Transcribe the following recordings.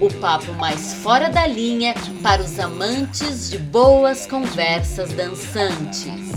o papo mais fora da linha para os amantes de boas conversas dançantes.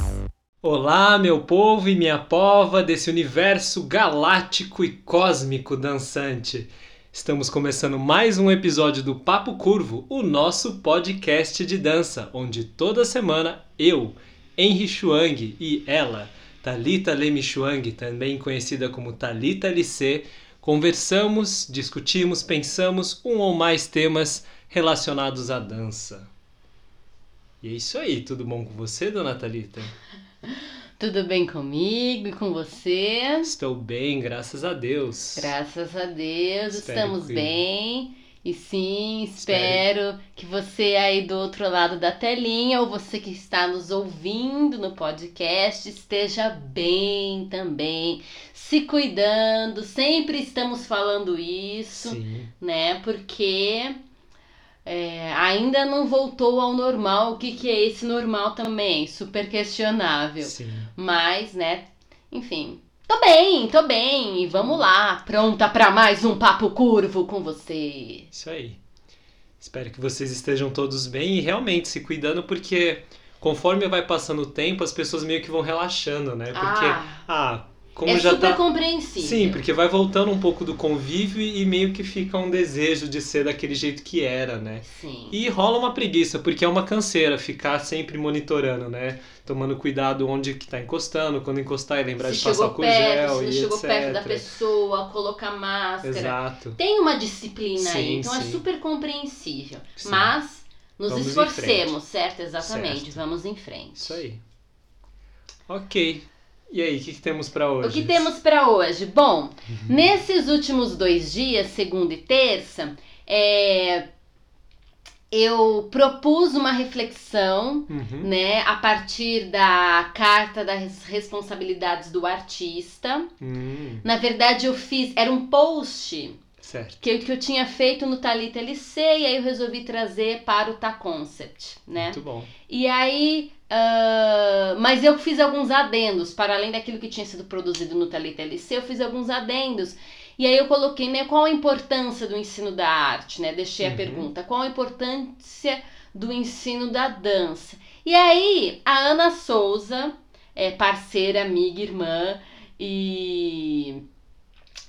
Olá, meu povo e minha pova desse universo galáctico e cósmico dançante. Estamos começando mais um episódio do Papo Curvo, o nosso podcast de dança, onde toda semana eu, Henry Chuang e ela, Talita Lemi Chuang, também conhecida como Talita Lissé, conversamos, discutimos, pensamos um ou mais temas relacionados à dança. E é isso aí, tudo bom com você, dona Talita? Tudo bem comigo e com você? Estou bem, graças a Deus. Graças a Deus, Espero estamos que- bem. E sim, espero que você aí do outro lado da telinha ou você que está nos ouvindo no podcast esteja bem também, se cuidando. Sempre estamos falando isso, Sim, né? Porque é, ainda não voltou ao normal. O que, que é esse normal também? Super questionável. sim. Mas, né, enfim. Tô bem, tô bem. E vamos lá, pronta pra mais um papo curvo com você. Isso aí. Espero que vocês estejam todos bem e realmente se cuidando, porque conforme vai passando o tempo, as pessoas meio que vão relaxando, né? Porque, ah, ah, como é já super tá. compreensível. Sim, porque vai voltando um pouco do convívio e meio que fica um desejo de ser daquele jeito que era, né? Sim. E rola uma preguiça, porque é uma canseira ficar sempre monitorando, né? Tomando cuidado onde que tá encostando, quando encostar e lembrar se de passar álcool gel se e chegou etc. perto da pessoa, colocar máscara. Exato. Tem uma disciplina aí, Sim, então é sim. super compreensível. Sim. Mas nos Vamos em esforcemos, certo? Exatamente. Certo. Vamos em frente. Isso aí. Ok. E aí, o que, que temos pra hoje? O que temos pra hoje? Bom, Uhum. nesses últimos dois dias, segunda e terça, é, eu propus uma reflexão, Uhum. né, a partir da carta das responsabilidades do artista. Hum, Na verdade, eu fiz, era um post certo. que eu, que eu tinha feito no Talita LC e aí eu resolvi trazer para o Ta Concept, né? Muito bom. E aí, ah, mas eu fiz alguns adendos, para além daquilo que tinha sido produzido no Talita LC, eu fiz alguns adendos. E aí eu coloquei, né, qual a importância do ensino da arte, né? Deixei a Uhum. pergunta, qual a importância do ensino da dança? E aí, a Ana Souza, é parceira, amiga, irmã e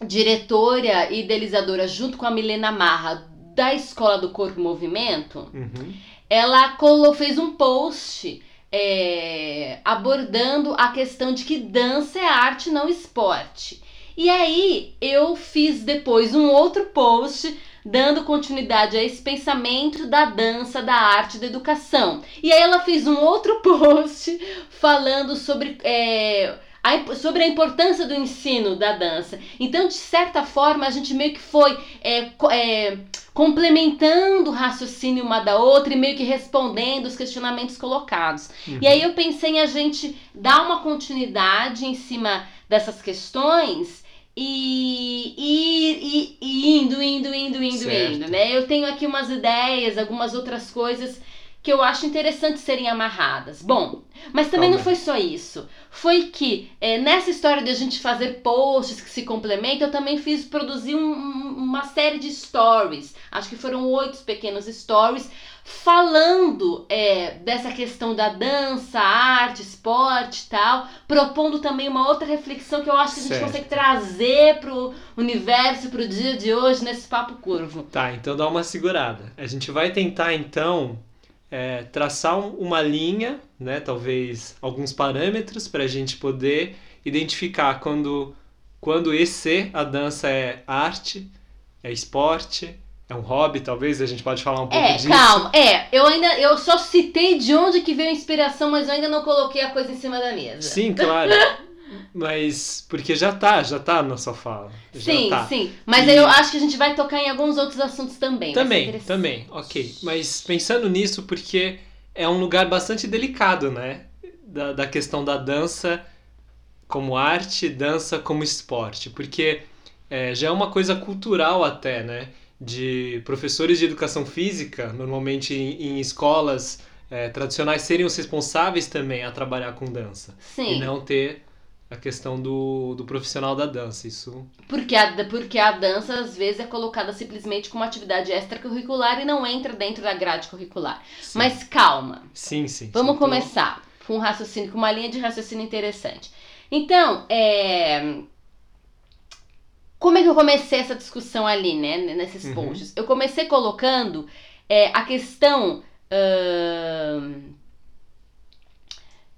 diretora e idealizadora junto com a Milena Marra da Escola do Corpo e Movimento, Uhum. ela fez um post é, abordando a questão de que dança é arte, não esporte. E aí eu fiz depois um outro post dando continuidade a esse pensamento da dança, da arte, da educação. E aí ela fez um outro post falando sobre. é, a sobre a importância do ensino da dança. Então, de certa forma, a gente meio que foi é, é, complementando o raciocínio uma da outra e meio que respondendo os questionamentos colocados. Uhum. E aí eu pensei em a gente dar uma continuidade em cima dessas questões e, e, e- e indo, indo, indo, indo, Certo. indo, né? Eu tenho aqui umas ideias, algumas outras coisas que eu acho interessante serem amarradas. Bom, mas também Calma não foi só isso. Foi que é, nessa história de a gente fazer posts que se complementam, eu também fiz produzir um- um- uma série de stories. Acho que foram oito pequenos stories falando é, dessa questão da dança, arte, esporte e tal, propondo também uma outra reflexão que eu acho que a gente Certo. consegue trazer pro universo, pro dia de hoje, nesse papo curvo. Tá, então dá uma segurada. A gente vai tentar, então, é, traçar um- uma linha, né? Talvez alguns parâmetros para a gente poder identificar quando, quando esse, a dança é arte, é esporte, é um hobby, talvez a gente pode falar um pouco É, disso. calma. É, eu ainda eu só citei de onde que veio a inspiração, mas eu ainda não coloquei a coisa em cima da mesa. Sim, claro. Mas porque já tá, já tá na sua fala. Sim, tá. sim. Mas E- eu acho que a gente vai tocar em alguns outros assuntos também. Também, também, ok. Mas pensando nisso, porque é um lugar bastante delicado, né? da, da questão da dança como arte, dança como esporte, porque é, já é uma coisa cultural até, né? De professores de educação física, normalmente em, em escolas é, tradicionais, serem os responsáveis também a trabalhar com dança. Sim. E não ter a questão do, do profissional da dança. Isso. Porque a, porque a dança, às vezes, é colocada simplesmente como atividade extracurricular e não entra dentro da grade curricular. Sim. Mas calma. Sim, sim. Vamos sim. Então, começar com um raciocínio, com uma linha de raciocínio interessante. Então, é... como é que eu comecei essa discussão ali, né, nesses Uhum. posts? Eu comecei colocando é, a questão ahn,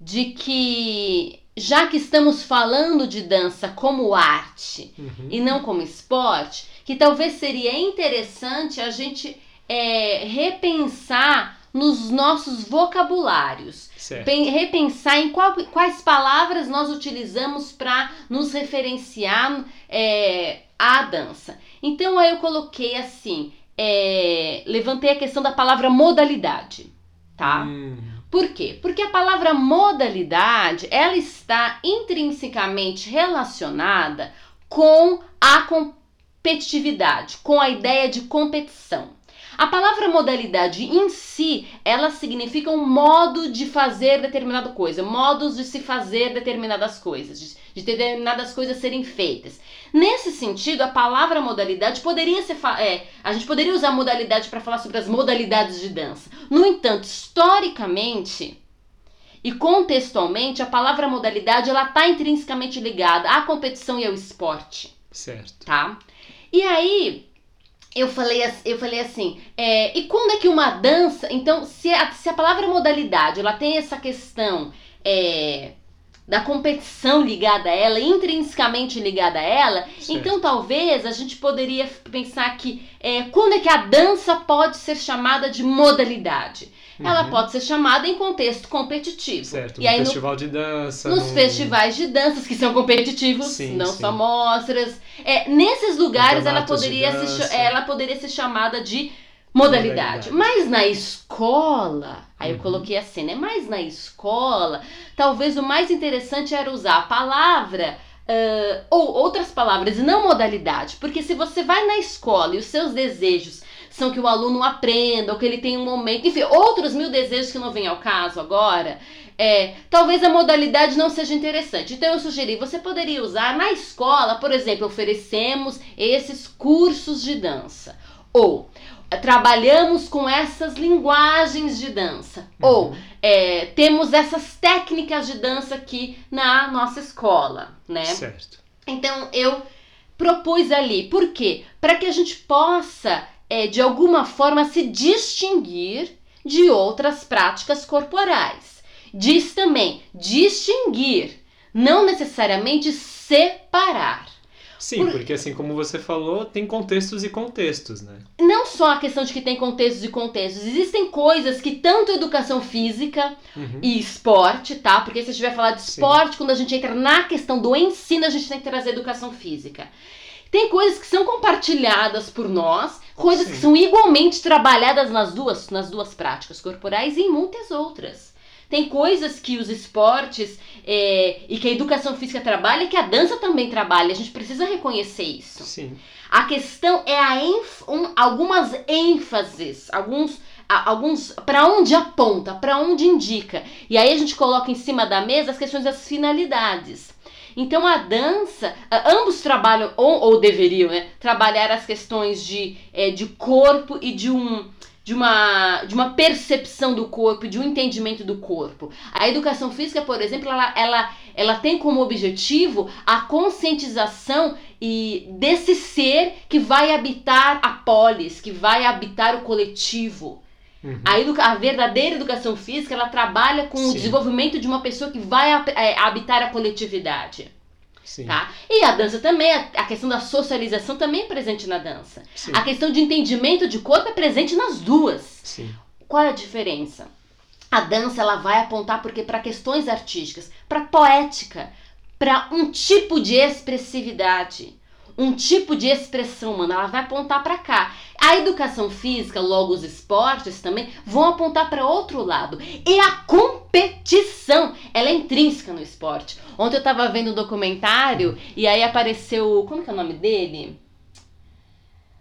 de que, já que estamos falando de dança como arte Uhum. e não como esporte, que talvez seria interessante a gente é, repensar nos nossos vocabulários. Pen- repensar em qual- quais palavras nós utilizamos para nos referenciar é, à dança. Então aí eu coloquei assim, é, levantei a questão da palavra modalidade, tá? Hum, Por quê? Porque a palavra modalidade ela está intrinsecamente relacionada com a competitividade, com a ideia de competição. A palavra modalidade em si, ela significa um modo de fazer determinada coisa, modos de se fazer determinadas coisas, de, de determinadas coisas serem feitas. Nesse sentido, a palavra modalidade poderia ser. É, a gente poderia usar modalidade para falar sobre as modalidades de dança. No entanto, historicamente e contextualmente, a palavra modalidade ela está intrinsecamente ligada à competição e ao esporte certo. tá? E aí eu falei, eu falei assim, é, e quando é que uma dança, então se a, se a palavra modalidade ela tem essa questão é, da competição ligada a ela, intrinsecamente ligada a ela, Certo. então talvez a gente poderia pensar que é, quando é que a dança pode ser chamada de modalidade? Ela Uhum. pode ser chamada em contexto competitivo. Certo. E no aí no festival de dança. nos no- festivais de danças que são competitivos, Sim, não sim. só mostras. É, nesses lugares ela poderia, se, ela poderia ser chamada de modalidade. Modalidade. Mas na escola, aí eu Uhum. coloquei assim, né? Mas na escola, talvez o mais interessante era usar a palavra. ah, ou outras palavras, e não modalidade. Porque se você vai na escola e os seus desejos são que o aluno aprenda, ou que ele tenha um momento, enfim, outros mil desejos que não vêm ao caso agora, é, talvez a modalidade não seja interessante. Então eu sugeri, você poderia usar na escola, por exemplo, oferecemos esses cursos de dança. Ou trabalhamos com essas linguagens de dança. Ou Uhum. é, temos essas técnicas de dança aqui na nossa escola, né? Certo. Então eu propus ali, por quê? Para que a gente possa, é, de alguma forma, se distinguir de outras práticas corporais. Diz também distinguir, não necessariamente separar. Sim, Por- porque assim como você falou, tem contextos e contextos, né? Não só a questão de que tem contextos e contextos, existem coisas que tanto educação física Uhum. e esporte, tá? Porque se a gente vai falar de Sim. esporte, quando a gente entra na questão do ensino, a gente tem que trazer educação física. Tem coisas que são compartilhadas por nós, coisas que Sim. são igualmente trabalhadas nas duas, nas duas práticas corporais e em muitas outras. Tem coisas que os esportes é, e que a educação física trabalha que a dança também trabalha. A gente precisa reconhecer isso. Sim. A questão é a ênf- um- algumas ênfases, alguns alguns para onde aponta, para onde indica. E aí a gente coloca em cima da mesa as questões das finalidades. Então a dança, ambos trabalham ou, ou deveriam, né, trabalhar as questões de, eh, de corpo e de um de uma, de uma percepção do corpo, de um entendimento do corpo. A educação física, por exemplo, ela, ela, ela tem como objetivo a conscientização e desse ser que vai habitar a polis, que vai habitar o coletivo. Uhum. A, educa- a verdadeira educação física, ela trabalha com o Sim. desenvolvimento de uma pessoa que vai é, habitar a coletividade, Sim. tá? E a dança também, a, a questão da socialização também é presente na dança. Sim. A questão de entendimento de corpo é presente nas duas. Sim. Qual é a diferença? A dança ela vai apontar porque para questões artísticas, para poética, para um tipo de expressividade, um tipo de expressão humana, ela vai apontar para cá. A educação física, logo os esportes também vão apontar para outro lado. E a competição, ela é intrínseca no esporte. Ontem eu tava vendo um documentário e aí apareceu. Como que é o nome dele?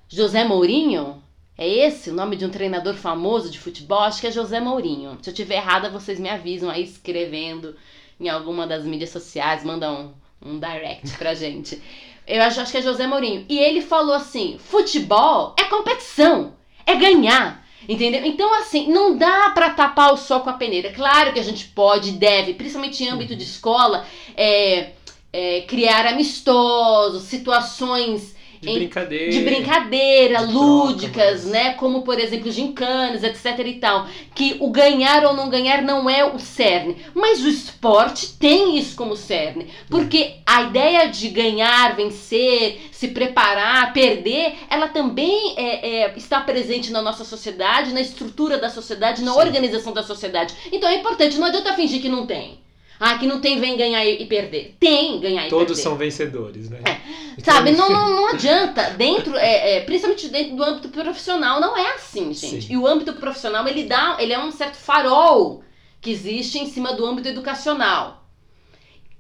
José Mourinho? É esse o nome de um treinador famoso de futebol? Acho que é José Mourinho. Se eu tiver errada, vocês me avisam aí escrevendo em alguma das mídias sociais, mandam um, um direct pra gente. Eu acho, acho que é José Mourinho. E ele falou assim: futebol é competição, é ganhar. Entendeu? Então, assim, não dá para tapar o sol com a peneira. Claro que a gente pode, deve, principalmente em âmbito de escola, é, é, criar amistosos, situações de brincadeira. De brincadeira, de lúdicas, troca, mas... né? Como, por exemplo, gincanas, etc e tal. Que o ganhar ou não ganhar não é o cerne. Mas o esporte tem isso como cerne. Porque a ideia de ganhar, vencer, se preparar, perder, ela também é, é, está presente na nossa sociedade, na estrutura da sociedade, na Sim. organização da sociedade. Então é importante, não adianta fingir que não tem. Ah, que não tem vem ganhar e perder. Tem ganhar e Todos perder. Todos são vencedores, né? É. Sabe, não, não, não adianta. Dentro, é, é, principalmente dentro do âmbito profissional, não é assim, gente. Sim. E o âmbito profissional, ele dá, ele é um certo farol que existe em cima do âmbito educacional.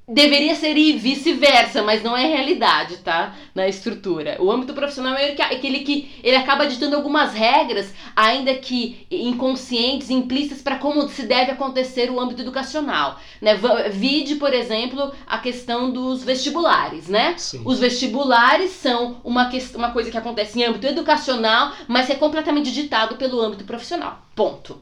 Deveria ser e vice-versa, mas não é realidade, tá? Na estrutura. O âmbito profissional é aquele que ele acaba ditando algumas regras, ainda que inconscientes, implícitas, para como se deve acontecer o âmbito educacional. Né? Vide, por exemplo, a questão dos vestibulares, né? Sim. Os vestibulares são uma, uma coisa que acontece em âmbito educacional, mas é completamente ditado pelo âmbito profissional. Ponto.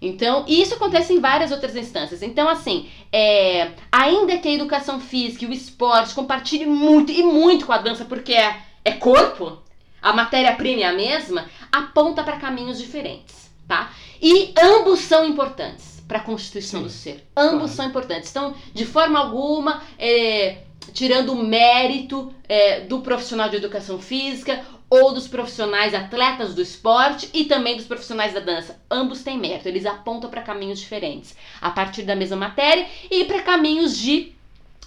Então, isso acontece em várias outras instâncias. Então, assim, é, ainda que a educação física e o esporte compartilhem muito e muito com a dança, porque é, é corpo, a matéria-prima é a mesma, aponta para caminhos diferentes, tá? E ambos são importantes para a constituição Sim, do ser. Ambos claro. são importantes. Então, de forma alguma, é, tirando o mérito é, do profissional de educação física ou dos profissionais atletas do esporte e também dos profissionais da dança. Ambos têm mérito, eles apontam para caminhos diferentes a partir da mesma matéria e para caminhos de.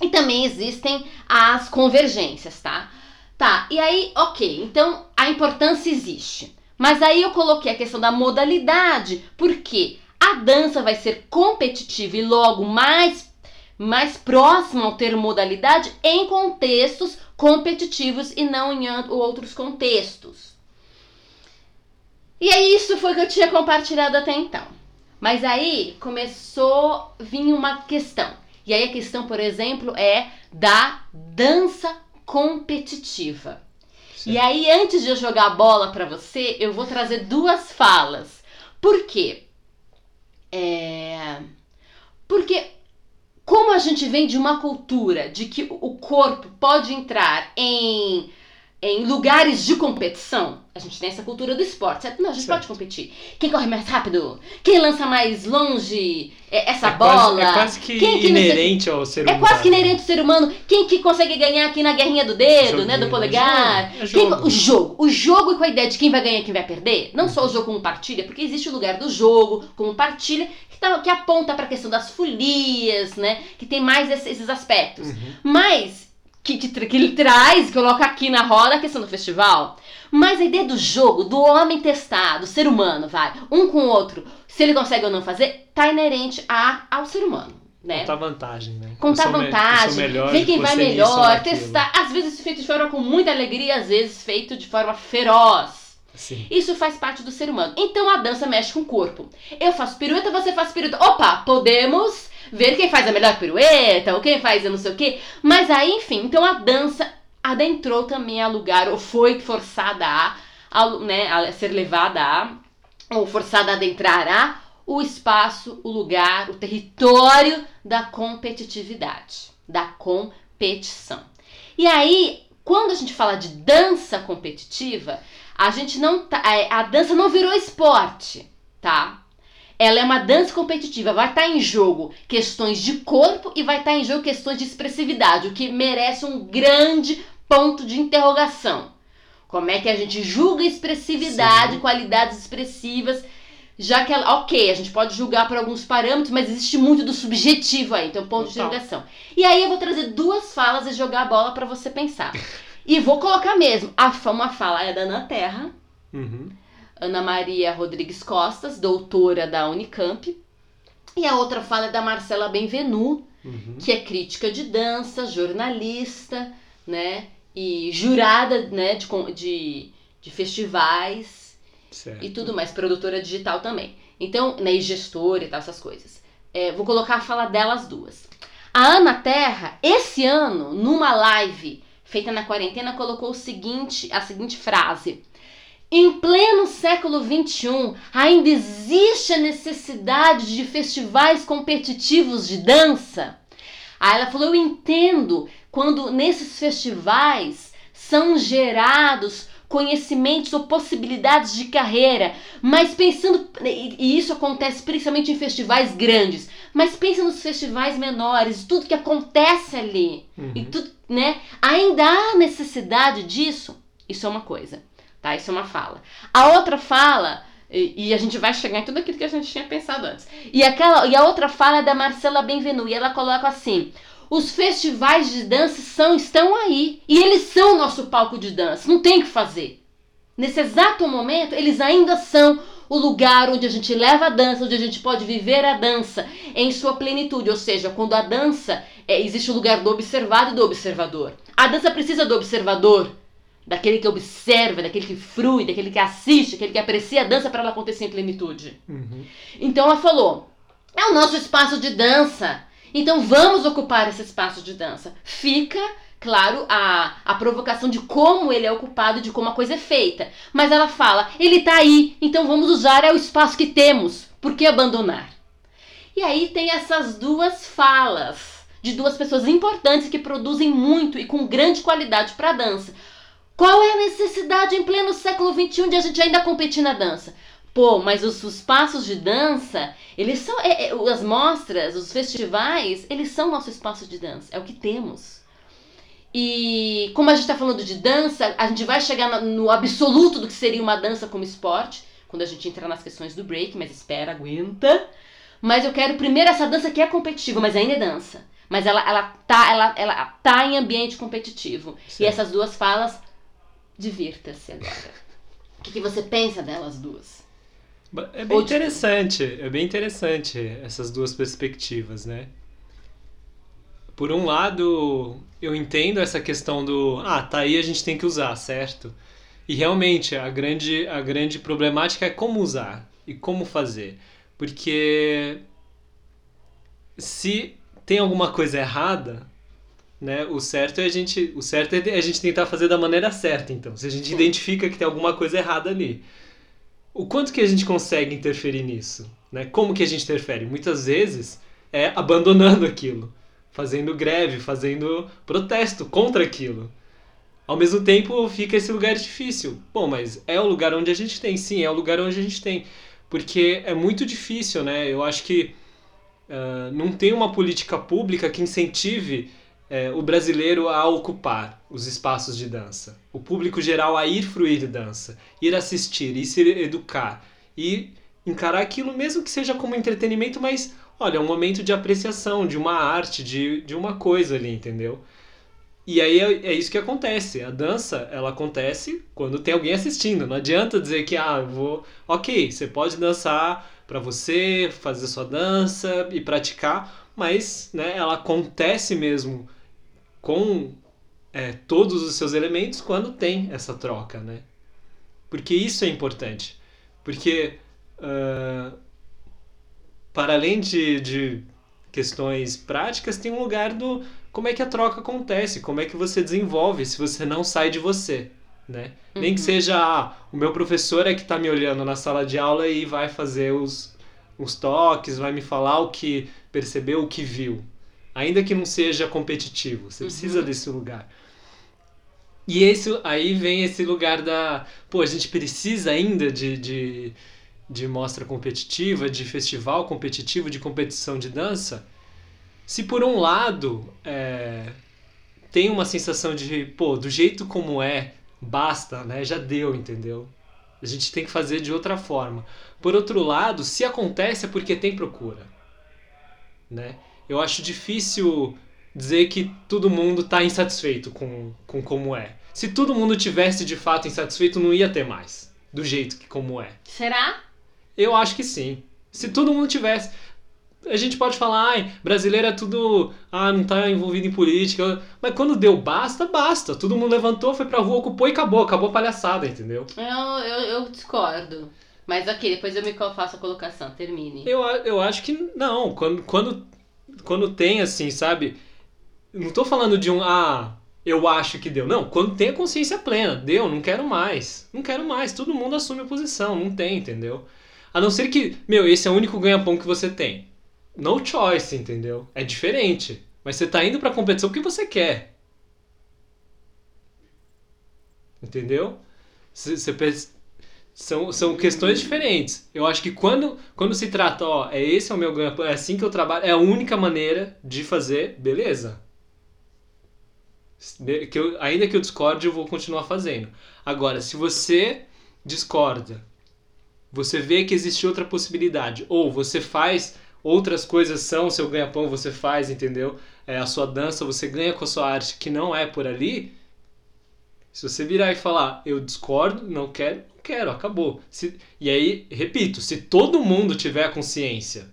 E também existem as convergências, tá? Tá, e aí, ok, então a importância existe. Mas aí eu coloquei a questão da modalidade, porque a dança vai ser competitiva e logo mais mais próxima ao termo modalidade em contextos competitivos e não em outros contextos. E aí isso foi que eu tinha compartilhado até então. Mas aí começou a vir uma questão. E aí a questão, por exemplo, é da dança competitiva. Sim. E aí antes de eu jogar a bola para você, eu vou trazer duas falas. Por quê? É... Porque como a gente vem de uma cultura de que o corpo pode entrar em, em lugares de competição, a gente tem essa cultura do esporte, certo? Não, a gente certo. pode competir. Quem corre mais rápido? Quem lança mais longe é, essa é bola? Quase, é quase que, que inerente ao ser humano. É quase que inerente ao ser humano. Quem que consegue ganhar aqui na guerrinha do dedo, Joguinho, né? Do polegar? É jogo, é jogo. o jogo. O jogo com a ideia de quem vai ganhar e quem vai perder. Não só o jogo como partilha, porque existe o lugar do jogo como partilha que, tá, que aponta para a questão das folias, né? Que tem mais esses aspectos. Uhum. Mas que, que, que ele traz, coloca aqui na roda a questão do festival. Mas a ideia do jogo, do homem testar, do ser humano, vai, um com o outro, se ele consegue ou não fazer, tá inerente a, ao ser humano. Né? Contar vantagem, né? Contar vantagem, me, ver quem vai melhor, testar. Às vezes feito de forma com muita alegria, às vezes feito de forma feroz. Sim. Isso faz parte do ser humano. Então a dança mexe com o corpo. Eu faço pirueta, você faz pirueta. Opa, podemos ver quem faz a melhor pirueta, ou quem faz eu não sei o quê. Mas aí, enfim, então a dança adentrou também a lugar, ou foi forçada a, a, né, a ser levada a, ou forçada a adentrar a, o espaço, o lugar, o território da competitividade, da competição. E aí, quando a gente fala de dança competitiva, a gente não tá, é, a dança não virou esporte, tá? Ela é uma dança competitiva, vai estar tá em jogo questões de corpo e vai estar tá em jogo questões de expressividade, o que merece um grande ponto de interrogação. Como é que a gente julga expressividade, Sim. qualidades expressivas, já que ela, ok, a gente pode julgar por alguns parâmetros, mas existe muito do subjetivo aí, então ponto Total. de interrogação. E aí eu vou trazer duas falas e jogar a bola para você pensar. e vou colocar mesmo, a, uma fala é da Ana Terra, uhum. Ana Maria Rodrigues Costas, doutora da Unicamp, e a outra fala é da Marcela Benvenu, Uhum. que é crítica de dança, jornalista, né? E jurada, né, de, de, de festivais Certo. e tudo mais, produtora digital também. Então, né, e gestora e tal, essas coisas. É, vou colocar a fala delas duas. A Ana Terra, esse ano, numa live feita na quarentena, colocou o seguinte, a seguinte frase. Em pleno século XXI, ainda existe a necessidade de festivais competitivos de dança? Aí ela falou: Eu entendo quando nesses festivais são gerados conhecimentos ou possibilidades de carreira, mas pensando, e e isso acontece principalmente em festivais grandes, mas pensa nos festivais menores, tudo que acontece ali, e Uhum. tudo, né? Ainda há necessidade disso? Isso é uma coisa, tá? Isso é uma fala. A outra fala, e, e a gente vai chegar em tudo aquilo que a gente tinha pensado antes. E, aquela, e a outra fala é da Marcela Benvenu, e ela coloca assim: os festivais de dança são, estão aí. E eles são o nosso palco de dança. Não tem o que fazer. Nesse exato momento, eles ainda são o lugar onde a gente leva a dança, onde a gente pode viver a dança em sua plenitude. Ou seja, quando a dança é, existe o lugar do observado e do observador. A dança precisa do observador, daquele que observa, daquele que frui, daquele que assiste, daquele que aprecia a dança para ela acontecer em plenitude. Uhum. Então ela falou: é o nosso espaço de dança. Então vamos ocupar esse espaço de dança. Fica, claro, a, a provocação de como ele é ocupado, de como a coisa é feita. Mas ela fala: ele tá aí, então vamos usar é o espaço que temos. Por que abandonar? E aí tem essas duas falas de duas pessoas importantes que produzem muito e com grande qualidade para a dança. Qual é a necessidade em pleno século XXI de a gente ainda competir na dança? Pô, mas os, os passos de dança, eles são. é- é, as mostras, os festivais, eles são nosso espaço de dança. É o que temos. E como a gente está falando de dança, a gente vai chegar no, no absoluto do que seria uma dança como esporte, quando a gente entrar nas questões do break, mas espera, aguenta. Mas eu quero primeiro essa dança que é competitiva, mas ainda é dança. Mas ela, ela, tá, ela, ela tá em ambiente competitivo. E Certo. essas duas falas, divirta-se agora. O que, que você pensa delas duas? É bem Ou de- interessante, é bem interessante essas duas perspectivas, né? Por um lado, eu entendo essa questão do, ah, tá aí a gente tem que usar, certo? E realmente a grande a grande problemática é como usar e como fazer, porque se tem alguma coisa errada, né? O certo é a gente, o certo é a gente tentar fazer da maneira certa, então. Se a gente identifica que tem alguma coisa errada ali, o quanto que a gente consegue interferir nisso, né? Como que a gente interfere? Muitas vezes é abandonando aquilo, fazendo greve, fazendo protesto contra aquilo. Ao mesmo tempo fica esse lugar difícil. Bom, mas é o lugar onde a gente tem, sim, é o lugar onde a gente tem, porque é muito difícil, né? Eu acho que ah, não tem uma política pública que incentive eh, o brasileiro a ocupar os espaços de dança, o público geral a ir fruir dança, ir assistir, ir se educar e encarar aquilo mesmo que seja como entretenimento, mas olha, é um momento de apreciação de uma arte, de, de uma coisa ali, entendeu? E aí é, é isso que acontece. A dança, ela acontece quando tem alguém assistindo. Não adianta dizer que, ah, vou. Ok, você pode dançar pra você, fazer sua dança e praticar, mas né, ela acontece mesmo com é, todos os seus elementos quando tem essa troca, né? Porque isso é importante. Porque, ah, para além de, de questões práticas, tem um lugar do como é que a troca acontece, como é que você desenvolve se você não sai de você, né? Nem que Uhum. seja, ah, o meu professor é que está me olhando na sala de aula e vai fazer os, os toques, vai me falar o que percebeu, o que viu. Ainda que não seja competitivo, você Uhum. precisa desse lugar. E esse, aí vem esse lugar da. Pô, a gente precisa ainda de, de, de mostra competitiva, de festival competitivo, de competição de dança. Se por um lado é, tem uma sensação de, pô, do jeito como é, basta, né? Já deu, entendeu? A gente tem que fazer de outra forma. Por outro lado, se acontece é porque tem procura, né? Eu acho difícil dizer que todo mundo está insatisfeito com, com como é. Se todo mundo tivesse de fato insatisfeito, não ia ter mais, do jeito que como é. Será? Eu acho que sim. Se todo mundo tivesse. a gente pode falar, ai, brasileiro é tudo, ah, não tá envolvido em política. Mas quando deu basta, basta. Todo mundo levantou, foi pra rua, ocupou e acabou. Acabou a palhaçada, entendeu? Eu, eu, eu discordo. Mas ok, depois eu me faço a colocação, termine. Eu, eu acho que não. Quando, quando, quando tem, assim, sabe? Não tô falando de um, ah, eu acho que deu. Não, quando tem a consciência plena, deu, não quero mais. Não quero mais. Todo mundo assume a posição, não tem, entendeu? A não ser que, meu, esse é o único ganha-pão que você tem no choice, entendeu? É diferente. Mas você tá indo pra competição porque você quer. Entendeu? Você, são, são questões diferentes. Eu acho que quando, quando se trata, ó, é esse é o meu ganho, é assim que eu trabalho, é a única maneira de fazer, beleza. Que eu, ainda que eu discorde, eu vou continuar fazendo. Agora, se você discorda, você vê que existe outra possibilidade, ou você faz outras coisas são, seu ganha-pão você faz, entendeu? É, a sua dança você ganha com a sua arte que não é por ali. Se você virar e falar, eu discordo, não quero, quero, acabou. Se, e aí, repito, se todo mundo tiver consciência,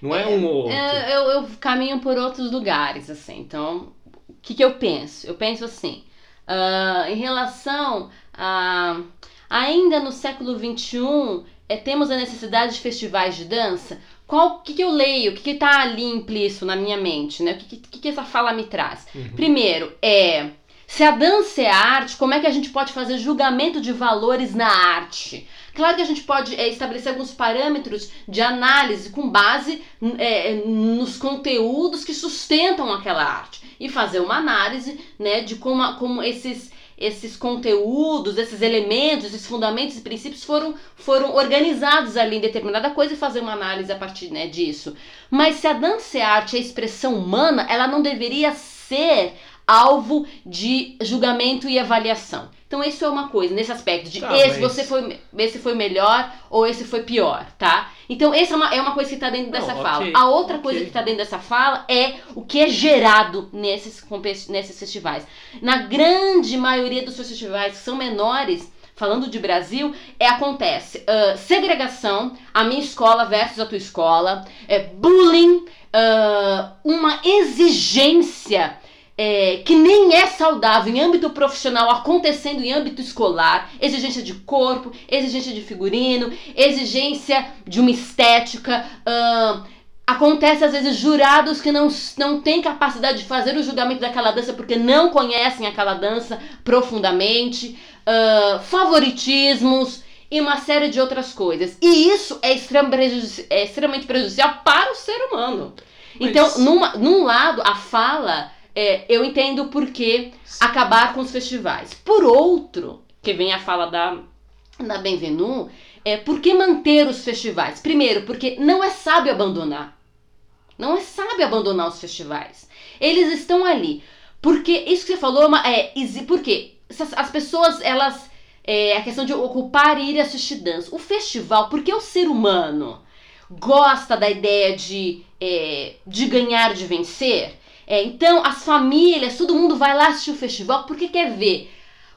não é, é um ou outro. É, eu, eu, caminho por outros lugares, assim. Então, o que, que eu penso? Eu penso assim, uh, em relação a. Ainda no século XXI, é, temos a necessidade de festivais de dança? qual que, que eu leio, o que, que tá ali implícito na minha mente, né? O que, que, que essa fala me traz? Uhum. Primeiro, é se a dança é arte, como é que a gente pode fazer julgamento de valores na arte? Claro que a gente pode é, estabelecer alguns parâmetros de análise com base é, nos conteúdos que sustentam aquela arte e fazer uma análise né, de como, como esses esses conteúdos, esses elementos, esses fundamentos e princípios foram, foram organizados ali em determinada coisa e fazer uma análise a partir né, disso. Mas se a dança é arte, a expressão humana, ela não deveria ser alvo de julgamento e avaliação. Então isso é uma coisa nesse aspecto de tá, esse você foi esse foi melhor ou esse foi pior, tá? Então essa é uma, é uma coisa que está dentro dessa Não, fala. A outra okay. coisa que está dentro dessa fala é o que é gerado nesses nesses festivais. Na grande maioria dos festivais que são menores, falando de Brasil, é acontece uh, segregação, a minha escola versus a tua escola, é bullying, uh, uma exigência é, que nem é saudável em âmbito profissional acontecendo em âmbito escolar, exigência de corpo, exigência de figurino, exigência de uma estética. Acontece às vezes jurados que não, não têm capacidade de fazer o julgamento daquela dança porque não conhecem aquela dança profundamente, favoritismos e uma série de outras coisas. E isso é, é extremamente prejudicial para o ser humano. Então, numa, num lado, a fala é, eu entendo por que acabar com os festivais. Por outro, que vem a fala da, da Benvenu, é por que manter os festivais? Primeiro, porque não é sábio abandonar. Não é sábio abandonar os festivais. Eles estão ali. Porque isso que você falou é. Porque as pessoas, elas. É a questão de ocupar e ir assistir dança. O festival, porque o ser humano gosta da ideia de, é, de ganhar, de vencer, é, então, as famílias, todo mundo vai lá assistir o festival porque quer ver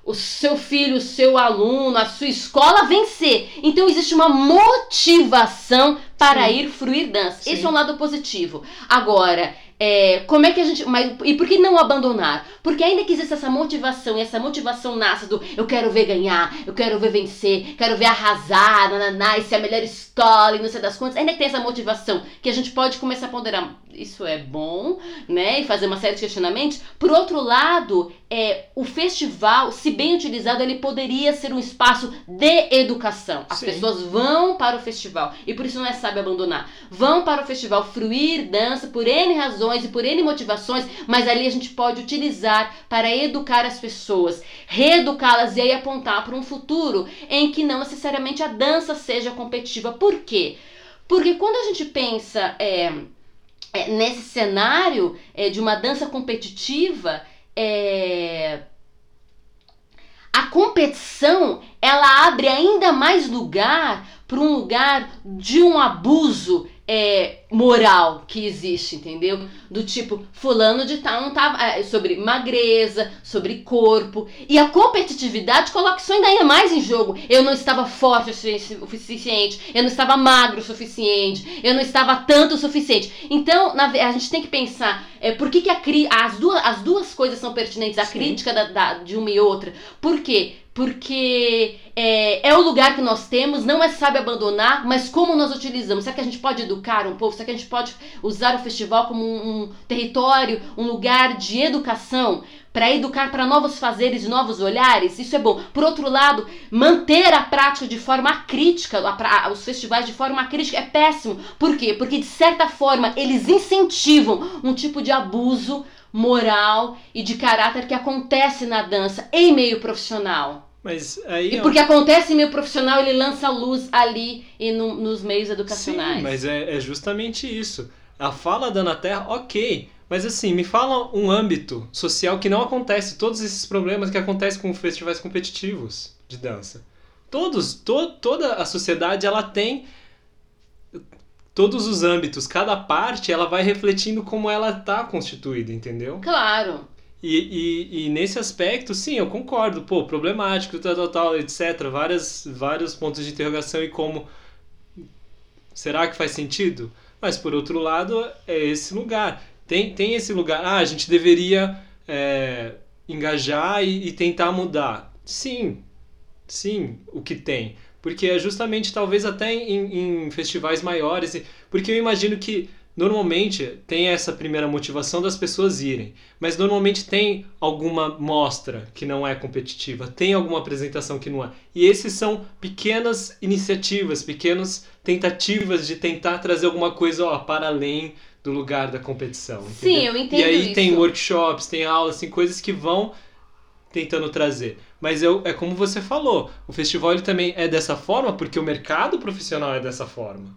o seu filho, o seu aluno, a sua escola vencer. Então existe uma motivação para Sim. ir fruir dança. Sim. Esse é um lado positivo. Agora, é, como é que a gente. Mas, e por que não abandonar? Porque ainda que exista essa motivação, e essa motivação nasce do eu quero ver ganhar, eu quero ver vencer, quero ver arrasar, nananá, e ser a melhor escola e não sei das quantas, ainda que tem essa motivação que a gente pode começar a ponderar. Isso é bom, né? E fazer uma série de questionamentos. Por outro lado, é, o festival, se bem utilizado, ele poderia ser um espaço de educação. As Sim. pessoas vão para o festival, e por isso não é sábio abandonar. Vão para o festival fruir dança por N razões e por N motivações, mas ali a gente pode utilizar para educar as pessoas, reeducá-las e aí apontar para um futuro em que não necessariamente a dança seja competitiva. Por quê? Porque quando a gente pensa é, é, nesse cenário é, de uma dança competitiva, é, a competição ela abre ainda mais lugar para um lugar de um abuso é, moral que existe, entendeu? Do tipo, fulano de tal não tava. É, sobre magreza, sobre corpo. E a competitividade coloca isso ainda mais em jogo. Eu não estava forte o suficiente, eu não estava magro o suficiente, eu não estava tanto o suficiente. Então, na, a gente tem que pensar é, por que, que a, as, duas, as duas coisas são pertinentes, a Sim. crítica da, da, de uma e outra. Por quê? Porque é, é, o lugar que nós temos, não é sabe abandonar, mas como nós utilizamos. Será que a gente pode educar um povo? Será que a gente pode usar o festival como um, um território, um lugar de educação? Para educar para novos fazeres e novos olhares, isso é bom. Por outro lado, manter a prática de forma crítica, a, a, os festivais de forma crítica é péssimo. Por quê? Porque de certa forma eles incentivam um tipo de abuso moral e de caráter que acontece na dança em meio profissional. Mas aí, e porque ó, acontece em meio profissional, ele lança luz ali e no, nos meios educacionais. Sim, mas é, é justamente isso. A fala da Ana Terra, ok. Mas assim, me fala um âmbito social que não acontece todos esses problemas que acontecem com festivais competitivos de dança. Todos, to, toda a sociedade ela tem todos os âmbitos, cada parte ela vai refletindo como ela está constituída, entendeu? Claro. E, e, e, nesse aspecto, sim, eu concordo, pô, problemático, tal, tal, tal, etc. Várias, vários pontos de interrogação e como. Será que faz sentido? Mas por outro lado, é esse lugar. Tem, tem esse lugar. Ah, a gente deveria é, engajar e, e tentar mudar. Sim, sim, o que tem. Porque é justamente, talvez até em, em festivais maiores. Porque eu imagino que normalmente tem essa primeira motivação das pessoas irem, mas normalmente tem alguma mostra que não é competitiva, tem alguma apresentação que não é. E esses são pequenas iniciativas, pequenas tentativas de tentar trazer alguma coisa ó, para além do lugar da competição. Entendeu? Sim, eu entendo. E aí isso. tem workshops, tem aulas, assim, coisas que vão tentando trazer. Mas eu, é como você falou, o festival também é dessa forma porque o mercado profissional é dessa forma.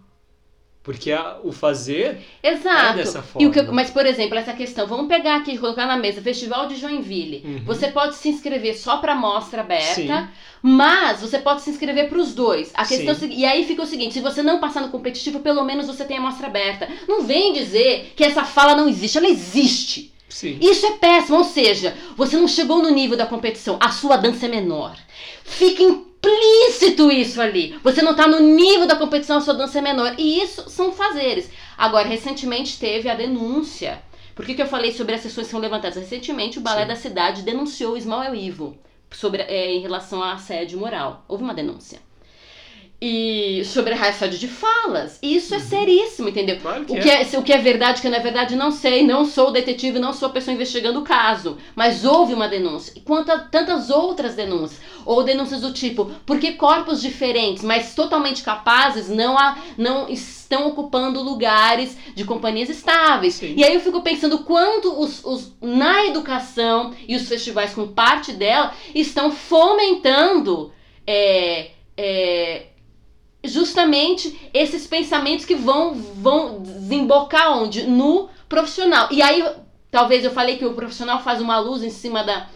Porque a, o fazer Exato. é dessa forma. O que, mas, por exemplo, essa questão, vamos pegar aqui e colocar na mesa, Festival de Joinville. Uhum. Você pode se inscrever só para mostra aberta, Sim. mas você pode se inscrever para os dois. A questão é e aí fica o seguinte, se você não passar no competitivo, pelo menos você tem a mostra aberta. Não vem dizer que essa fala não existe, ela existe. Sim. Isso é péssimo, ou seja, você não chegou no nível da competição, a sua dança é menor. Fica implícito isso ali. Você não está no nível da competição, a sua dança é menor. E isso são fazeres. Agora, recentemente teve a denúncia. Por que, que eu falei sobre as sessões que são levantadas? Recentemente, o Balé Sim. da Cidade denunciou o Ismael Ivo sobre, é, em relação a assédio moral. Houve uma denúncia e sobre a assédio de falas. Isso é uhum. seríssimo, entendeu? Claro que o, que é. é. o que é verdade, o que não é verdade, não sei. Não sou detetive, não sou a pessoa investigando o caso. Mas houve uma denúncia. E quanto a tantas outras denúncias. Ou denúncias do tipo, porque corpos diferentes, mas totalmente capazes, não, há, não estão ocupando lugares de companhias estáveis. Sim. E aí eu fico pensando quanto os, os, na educação e os festivais com parte dela estão fomentando. É, é, justamente esses pensamentos que vão, vão desembocar onde? No profissional. E aí, talvez eu falei que o profissional faz uma luz em cima da,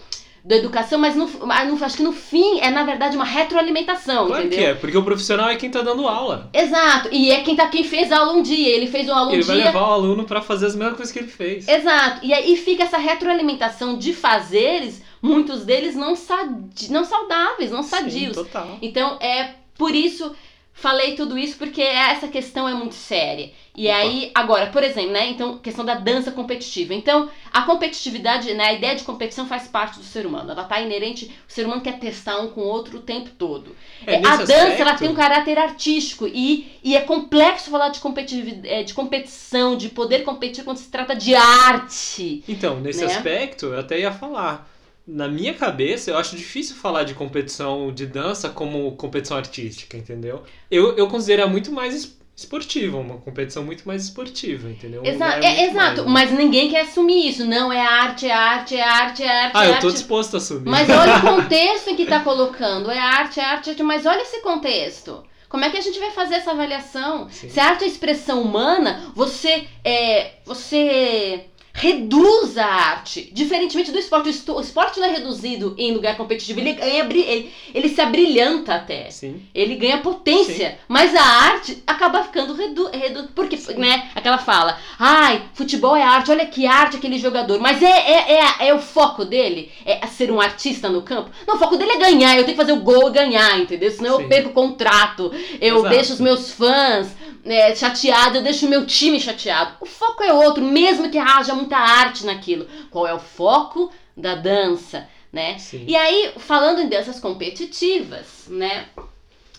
da educação, mas no, no, acho que no fim é na verdade uma retroalimentação, claro entendeu? que é, porque o profissional é quem está dando aula. Exato, e é quem tá quem fez aula um dia, ele fez um aluno ele um dia. Ele vai levar o aluno para fazer as mesmas coisas que ele fez. Exato, e aí fica essa retroalimentação de fazeres, muitos deles não, sadi não saudáveis, não sadios. Sim, total. Então é por isso Falei tudo isso porque essa questão é muito séria. E Opa. aí, agora, por exemplo, né? Então, questão da dança competitiva. Então, a competitividade, né? A ideia de competição faz parte do ser humano. Ela tá inerente. O ser humano quer testar um com o outro o tempo todo. É, a dança, aspecto... ela tem um caráter artístico e, e é complexo falar de, competitividade, é, de competição, de poder competir quando se trata de arte. Então, nesse né? aspecto, eu até ia falar na minha cabeça, eu acho difícil falar de competição de dança como competição artística, entendeu? Eu, eu considero muito mais esportiva, uma competição muito mais esportiva, entendeu? Exa é, exato, mais, mas ninguém quer assumir isso. Não, é arte, é arte, é arte, é arte. Ah, é eu tô arte. disposto a assumir. Mas olha o contexto em que tá colocando. É arte, é arte, é arte, mas olha esse contexto. Como é que a gente vai fazer essa avaliação? Sim. Se a arte é expressão humana, você é. Você reduz a arte. Diferentemente do esporte, o esporte não é reduzido em lugar competitivo, ele, ganha, ele, ele se abrilhanta até. Sim. Ele ganha potência. Sim. Mas a arte acaba ficando redu, redu porque, né, aquela fala, ai, futebol é arte, olha que arte aquele jogador. Mas é, é, é, é o foco dele, é ser um artista no campo. Não, o foco dele é ganhar, eu tenho que fazer o gol e ganhar, entendeu? Senão Sim. eu perco o contrato, eu Exato. deixo os meus fãs é, chateado, eu deixo o meu time chateado. O foco é outro, mesmo que haja muita arte naquilo. Qual é o foco da dança, né? Sim. E aí, falando em danças competitivas, né?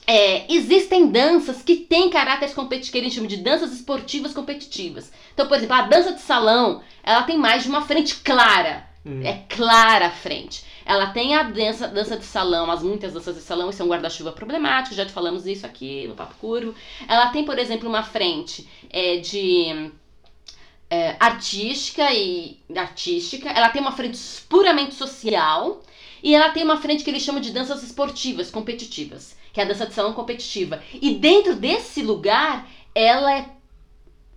É, existem danças que têm caráteres competitivos, que a gente chama de danças esportivas competitivas. Então, por exemplo, a dança de salão, ela tem mais de uma frente clara. Hum. É clara a frente. Ela tem a dança, dança de salão, as muitas danças de salão, isso é um guarda-chuva problemático, já te falamos isso aqui no Papo Curvo. Ela tem, por exemplo, uma frente é, de é, artística e artística, ela tem uma frente puramente social e ela tem uma frente que eles chamam de danças esportivas, competitivas, que é a dança de salão competitiva. E dentro desse lugar, ela é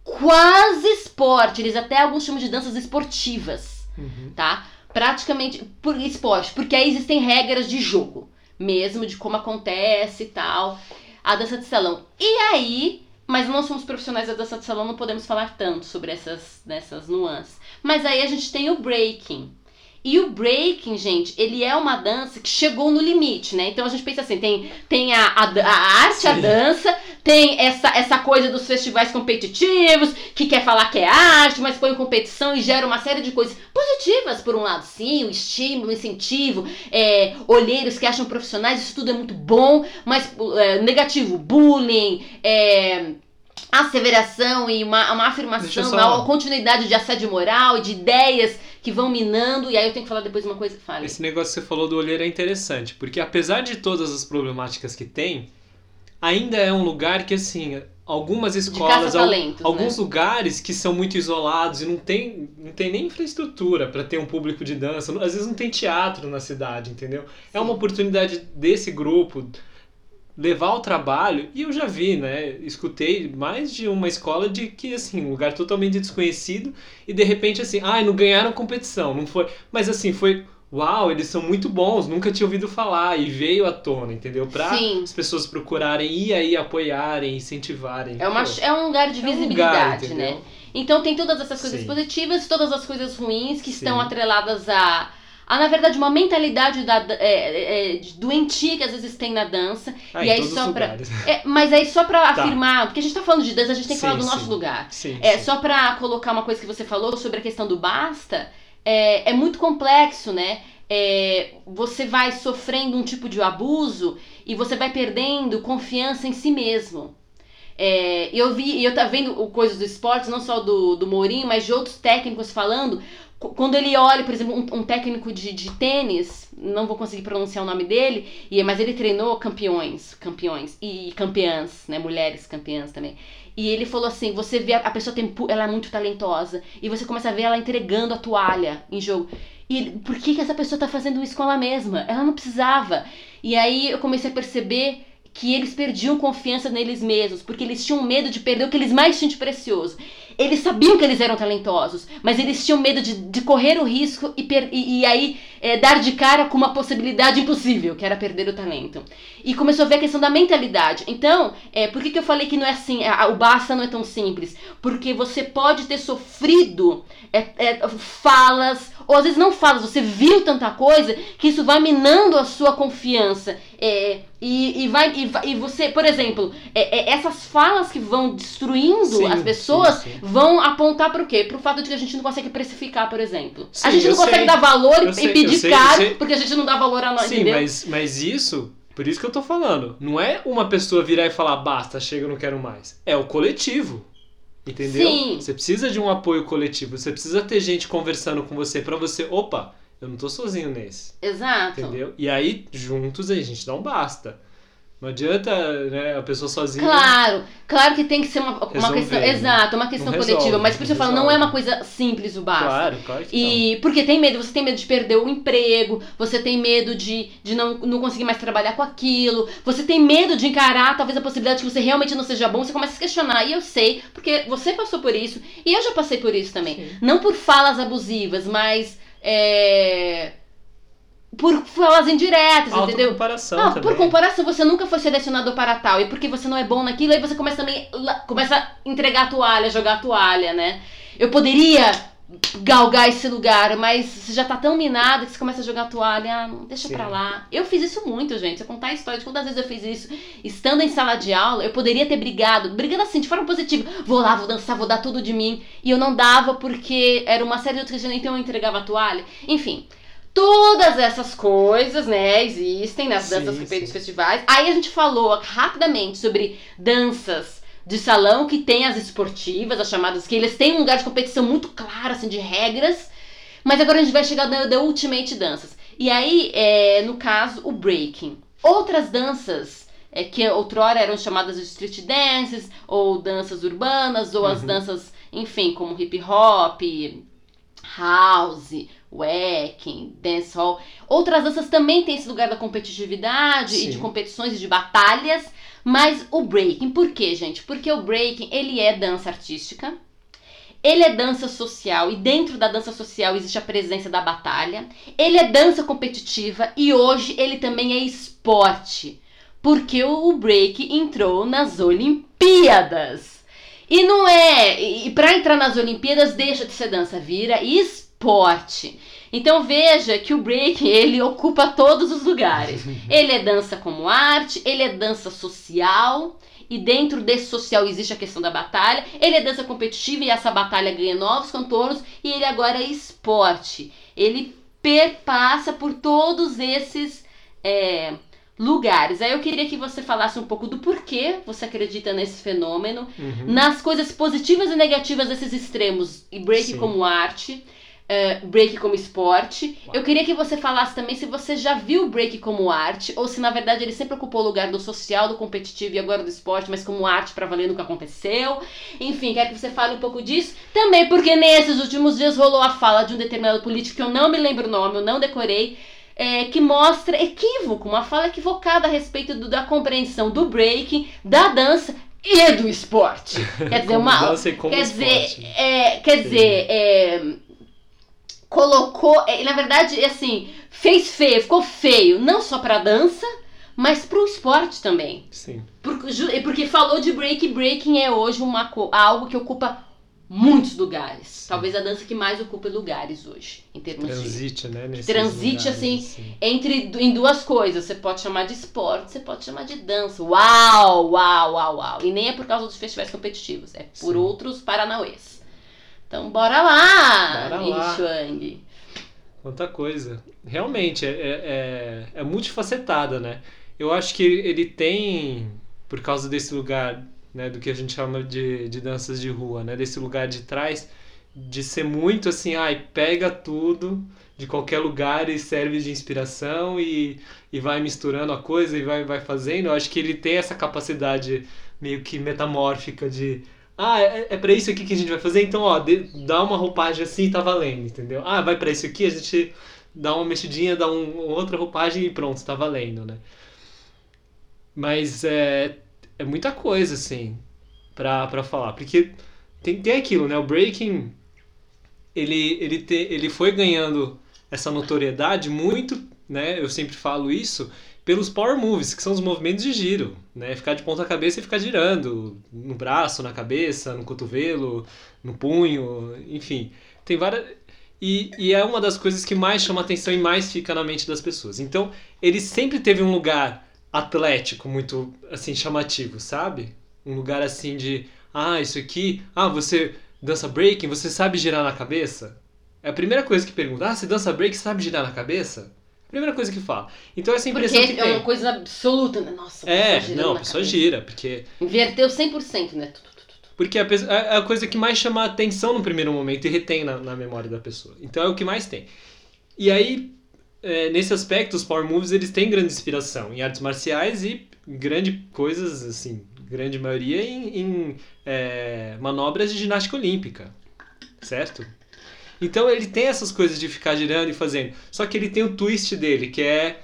quase esporte, eles até alguns chamam de danças esportivas, uhum. tá? praticamente por esporte, porque aí existem regras de jogo, mesmo de como acontece e tal, a dança de salão. E aí, mas não somos profissionais da dança de salão, não podemos falar tanto sobre essas, essas nuances. Mas aí a gente tem o breaking, e o breaking, gente, ele é uma dança que chegou no limite, né? Então a gente pensa assim, tem, tem a, a, a arte, Sim. a dança, tem essa, essa coisa dos festivais competitivos, que quer falar que é arte, mas põe competição e gera uma série de coisas positivas, por um lado, sim, o estímulo, o incentivo, é, olheiros que acham profissionais, isso tudo é muito bom, mas é, negativo, bullying, é, asseveração e uma, uma afirmação, só... uma continuidade de assédio moral e de ideias que vão minando, e aí eu tenho que falar depois uma coisa. Fale. Esse negócio que você falou do olheiro é interessante, porque apesar de todas as problemáticas que tem, ainda é um lugar que, assim, algumas escolas, al alguns né? lugares que são muito isolados e não tem, não tem nem infraestrutura para ter um público de dança, às vezes não tem teatro na cidade, entendeu? Sim. É uma oportunidade desse grupo levar o trabalho, e eu já vi, né? Escutei mais de uma escola de que, assim, um lugar totalmente desconhecido e de repente, assim, ah, não ganharam competição, não foi. Mas, assim, foi. Uau, eles são muito bons, nunca tinha ouvido falar e veio à tona, entendeu? Para as pessoas procurarem e aí apoiarem, incentivarem. É, uma, é um lugar de visibilidade, é um lugar, né? Então tem todas essas coisas Sim. positivas, todas as coisas ruins que Sim. estão atreladas a há na verdade uma mentalidade da, é, é, doentia que às vezes tem na dança ah, e aí só para é, mas aí só para tá. afirmar porque a gente tá falando de dança a gente tem que sim, falar do nosso lugar sim, é sim. só para colocar uma coisa que você falou sobre a questão do basta é, é muito complexo né? É, você vai sofrendo um tipo de abuso e você vai perdendo confiança em si mesmo. É, eu vi, eu tá vendo coisas do esporte, não só do, do Mourinho, mas de outros técnicos falando quando ele olha, por exemplo, um, um técnico de, de tênis, não vou conseguir pronunciar o nome dele, e, mas ele treinou campeões, campeões e campeãs, né, mulheres campeãs também. E ele falou assim, você vê a, a pessoa tem, ela é muito talentosa e você começa a ver ela entregando a toalha em jogo. E por que que essa pessoa tá fazendo isso com ela mesma? Ela não precisava. E aí eu comecei a perceber que eles perdiam confiança neles mesmos, porque eles tinham medo de perder o que eles mais tinham de precioso. Eles sabiam que eles eram talentosos, mas eles tinham medo de, de correr o risco e, per, e, e aí é, dar de cara com uma possibilidade impossível, que era perder o talento. E começou a ver a questão da mentalidade. Então, é, por que, que eu falei que não é assim, a, o basta não é tão simples? Porque você pode ter sofrido é, é, falas, ou às vezes não falas, você viu tanta coisa que isso vai minando a sua confiança. É, e, e, vai, e, e você, por exemplo, é, é, essas falas que vão destruindo sim, as pessoas sim, sim. vão apontar para o quê? Para o fato de que a gente não consegue precificar, por exemplo. a gente não consegue sei, dar valor e, sei, pedir sei, caro porque a gente não dá valor a nós, Sim, entendeu? mas, mas isso, por isso que eu tô falando, não é uma pessoa virar e falar basta, chega, eu não quero mais. É o coletivo. Entendeu? Sim. Você precisa de um apoio coletivo, você precisa ter gente conversando com você para você, opa, eu não tô sozinho nesse. Exato. Entendeu? E aí, juntos, a gente um basta. Não adianta né, a pessoa sozinha. Claro, claro que tem que ser uma, uma Resolver, questão. né? Exato, uma questão Não coletiva. resolve, Mas por isso eu não falo, não é resolve. uma coisa simples o basta. Claro, claro que E porque tem medo, você tem medo de perder o emprego, você tem medo de, de não, não conseguir mais trabalhar com aquilo, você tem medo de encarar talvez a possibilidade que você realmente não seja bom, você começa a se questionar. E eu sei, porque você passou por isso, e eu já passei por isso também. Sim. Não por falas abusivas, mas. é, por falas indiretas, entendeu? Autocomparação Ah, também. por comparação, você nunca foi selecionado para tal. E porque você não é bom naquilo, aí você começa também. Começa a entregar a toalha, jogar a toalha, né? Eu poderia galgar esse lugar, mas você já tá tão minado que você começa a jogar a toalha. Ah, não, deixa Sim. pra lá. Eu fiz isso muito, gente. Se eu contar a história de quantas vezes eu fiz isso, estando em sala de aula, eu poderia ter brigado. Brigando assim, de forma positiva. Vou lá, vou dançar, vou dar tudo de mim. E eu não dava porque era uma série de outras questões, então eu entregava a toalha. Enfim. Todas essas coisas, né, existem nas Sim, danças que dos festivais. Aí a gente falou rapidamente sobre danças de salão que tem as esportivas, as chamadas que eles têm um lugar de competição muito claro, assim, de regras. Mas agora a gente vai chegar na The Ultimate Danças. E aí, é, no caso, o breaking. Outras danças é, que outrora eram chamadas de street dances, ou danças urbanas, ou as Uhum. danças, enfim, como hip hop, house, wacking, dancehall. Outras danças também têm esse lugar da competitividade e Sim. de competições e de batalhas, mas o breaking, por quê, gente? Porque o breaking, ele é dança artística, ele é dança social e dentro da dança social existe a presença da batalha. Ele é dança competitiva e hoje ele também é esporte, porque o break entrou nas Olimpíadas. E não é, e para entrar nas Olimpíadas deixa de ser dança, vira esporte. Então veja que o break ele ocupa todos os lugares. Ele é dança como arte, ele é dança social, e dentro desse social existe a questão da batalha. Ele é dança competitiva e essa batalha ganha novos contornos, e ele agora é esporte. Ele perpassa por todos esses é, lugares. Aí eu queria que você falasse um pouco do porquê você acredita nesse fenômeno, Uhum. nas coisas positivas e negativas desses extremos, e break Sim. como arte, eh, break como esporte. Uau. Eu queria que você falasse também se você já viu o break como arte, ou se na verdade ele sempre ocupou o lugar do social, do competitivo e agora do esporte, mas como arte pra valer nunca aconteceu. Enfim, quero que você fale um pouco disso. Também porque nesses últimos dias rolou a fala de um determinado político que eu não me lembro o nome, eu não decorei. eh, que mostra equívoco, uma fala equivocada a respeito do- da compreensão do breaking, da dança e do esporte. Quer dizer, uma, quer esporte, dizer, é, quer dizer, é, colocou, é, na verdade, assim, fez feio, ficou feio, não só pra dança, mas pro esporte também. Sim. Por- ju- é porque falou de break, breaking é hoje uma, algo que ocupa muitos lugares. Talvez a dança que mais ocupa lugares hoje, em termos de Transite, né? nesses Transite, lugares, assim, entre du- em duas coisas. Você pode chamar de esporte, você pode chamar de dança. Uau, uau, uau, uau. E nem é por causa dos festivais competitivos, é por Sim. outros paranauês. Então bora lá, Bora lá. Chuang. Quanta coisa. Realmente, é, é, é, é multifacetada, né? Eu acho que ele, ele tem, por causa desse lugar, né, do que a gente chama de, de danças de rua, né? Desse lugar de trás, de ser muito assim, ai, pega tudo de qualquer lugar e serve de inspiração e, e vai misturando a coisa e vai, vai fazendo. Eu acho que ele tem essa capacidade meio que metamórfica de ah, é, é pra isso aqui que a gente vai fazer, então, ó, dê- dá uma roupagem assim e tá valendo, entendeu? Ah, vai pra isso aqui, a gente dá uma mexidinha, dá um, outra roupagem e pronto, tá valendo, né? Mas é, é muita coisa, assim, pra, pra falar. Porque tem, tem aquilo, né? O breaking, ele, ele, te, ele foi ganhando essa notoriedade muito, né? Eu sempre falo isso, pelos power moves, que são os movimentos de giro, né? Ficar de ponta cabeça e ficar girando no braço, na cabeça, no cotovelo, no punho, enfim. Tem várias... E, e é uma das coisas que mais chama atenção e mais fica na mente das pessoas. Então, ele sempre teve um lugar atlético muito, assim, chamativo, sabe? Um lugar assim de, ah, isso aqui, ah, você dança breaking, você sabe girar na cabeça? É a primeira coisa que pergunta, ah, você dança break, sabe girar na cabeça? Primeira coisa que fala. Então essa Porque impressão que é uma tem. coisa absoluta, né? Nossa, a É, pessoa girando não, a pessoa cabeça. gira, porque Inverteu 100%, né? Tu, tu, tu, tu. porque a, é a coisa que mais chama a atenção no primeiro momento e retém na, na memória da pessoa. Então é o que mais tem. E aí, é, nesse aspecto, os Power Moves eles têm grande inspiração em artes marciais e grande coisas, assim, grande maioria em, em é, manobras de ginástica olímpica, certo? Então ele tem essas coisas de ficar girando e fazendo. Só que ele tem o twist dele, que é.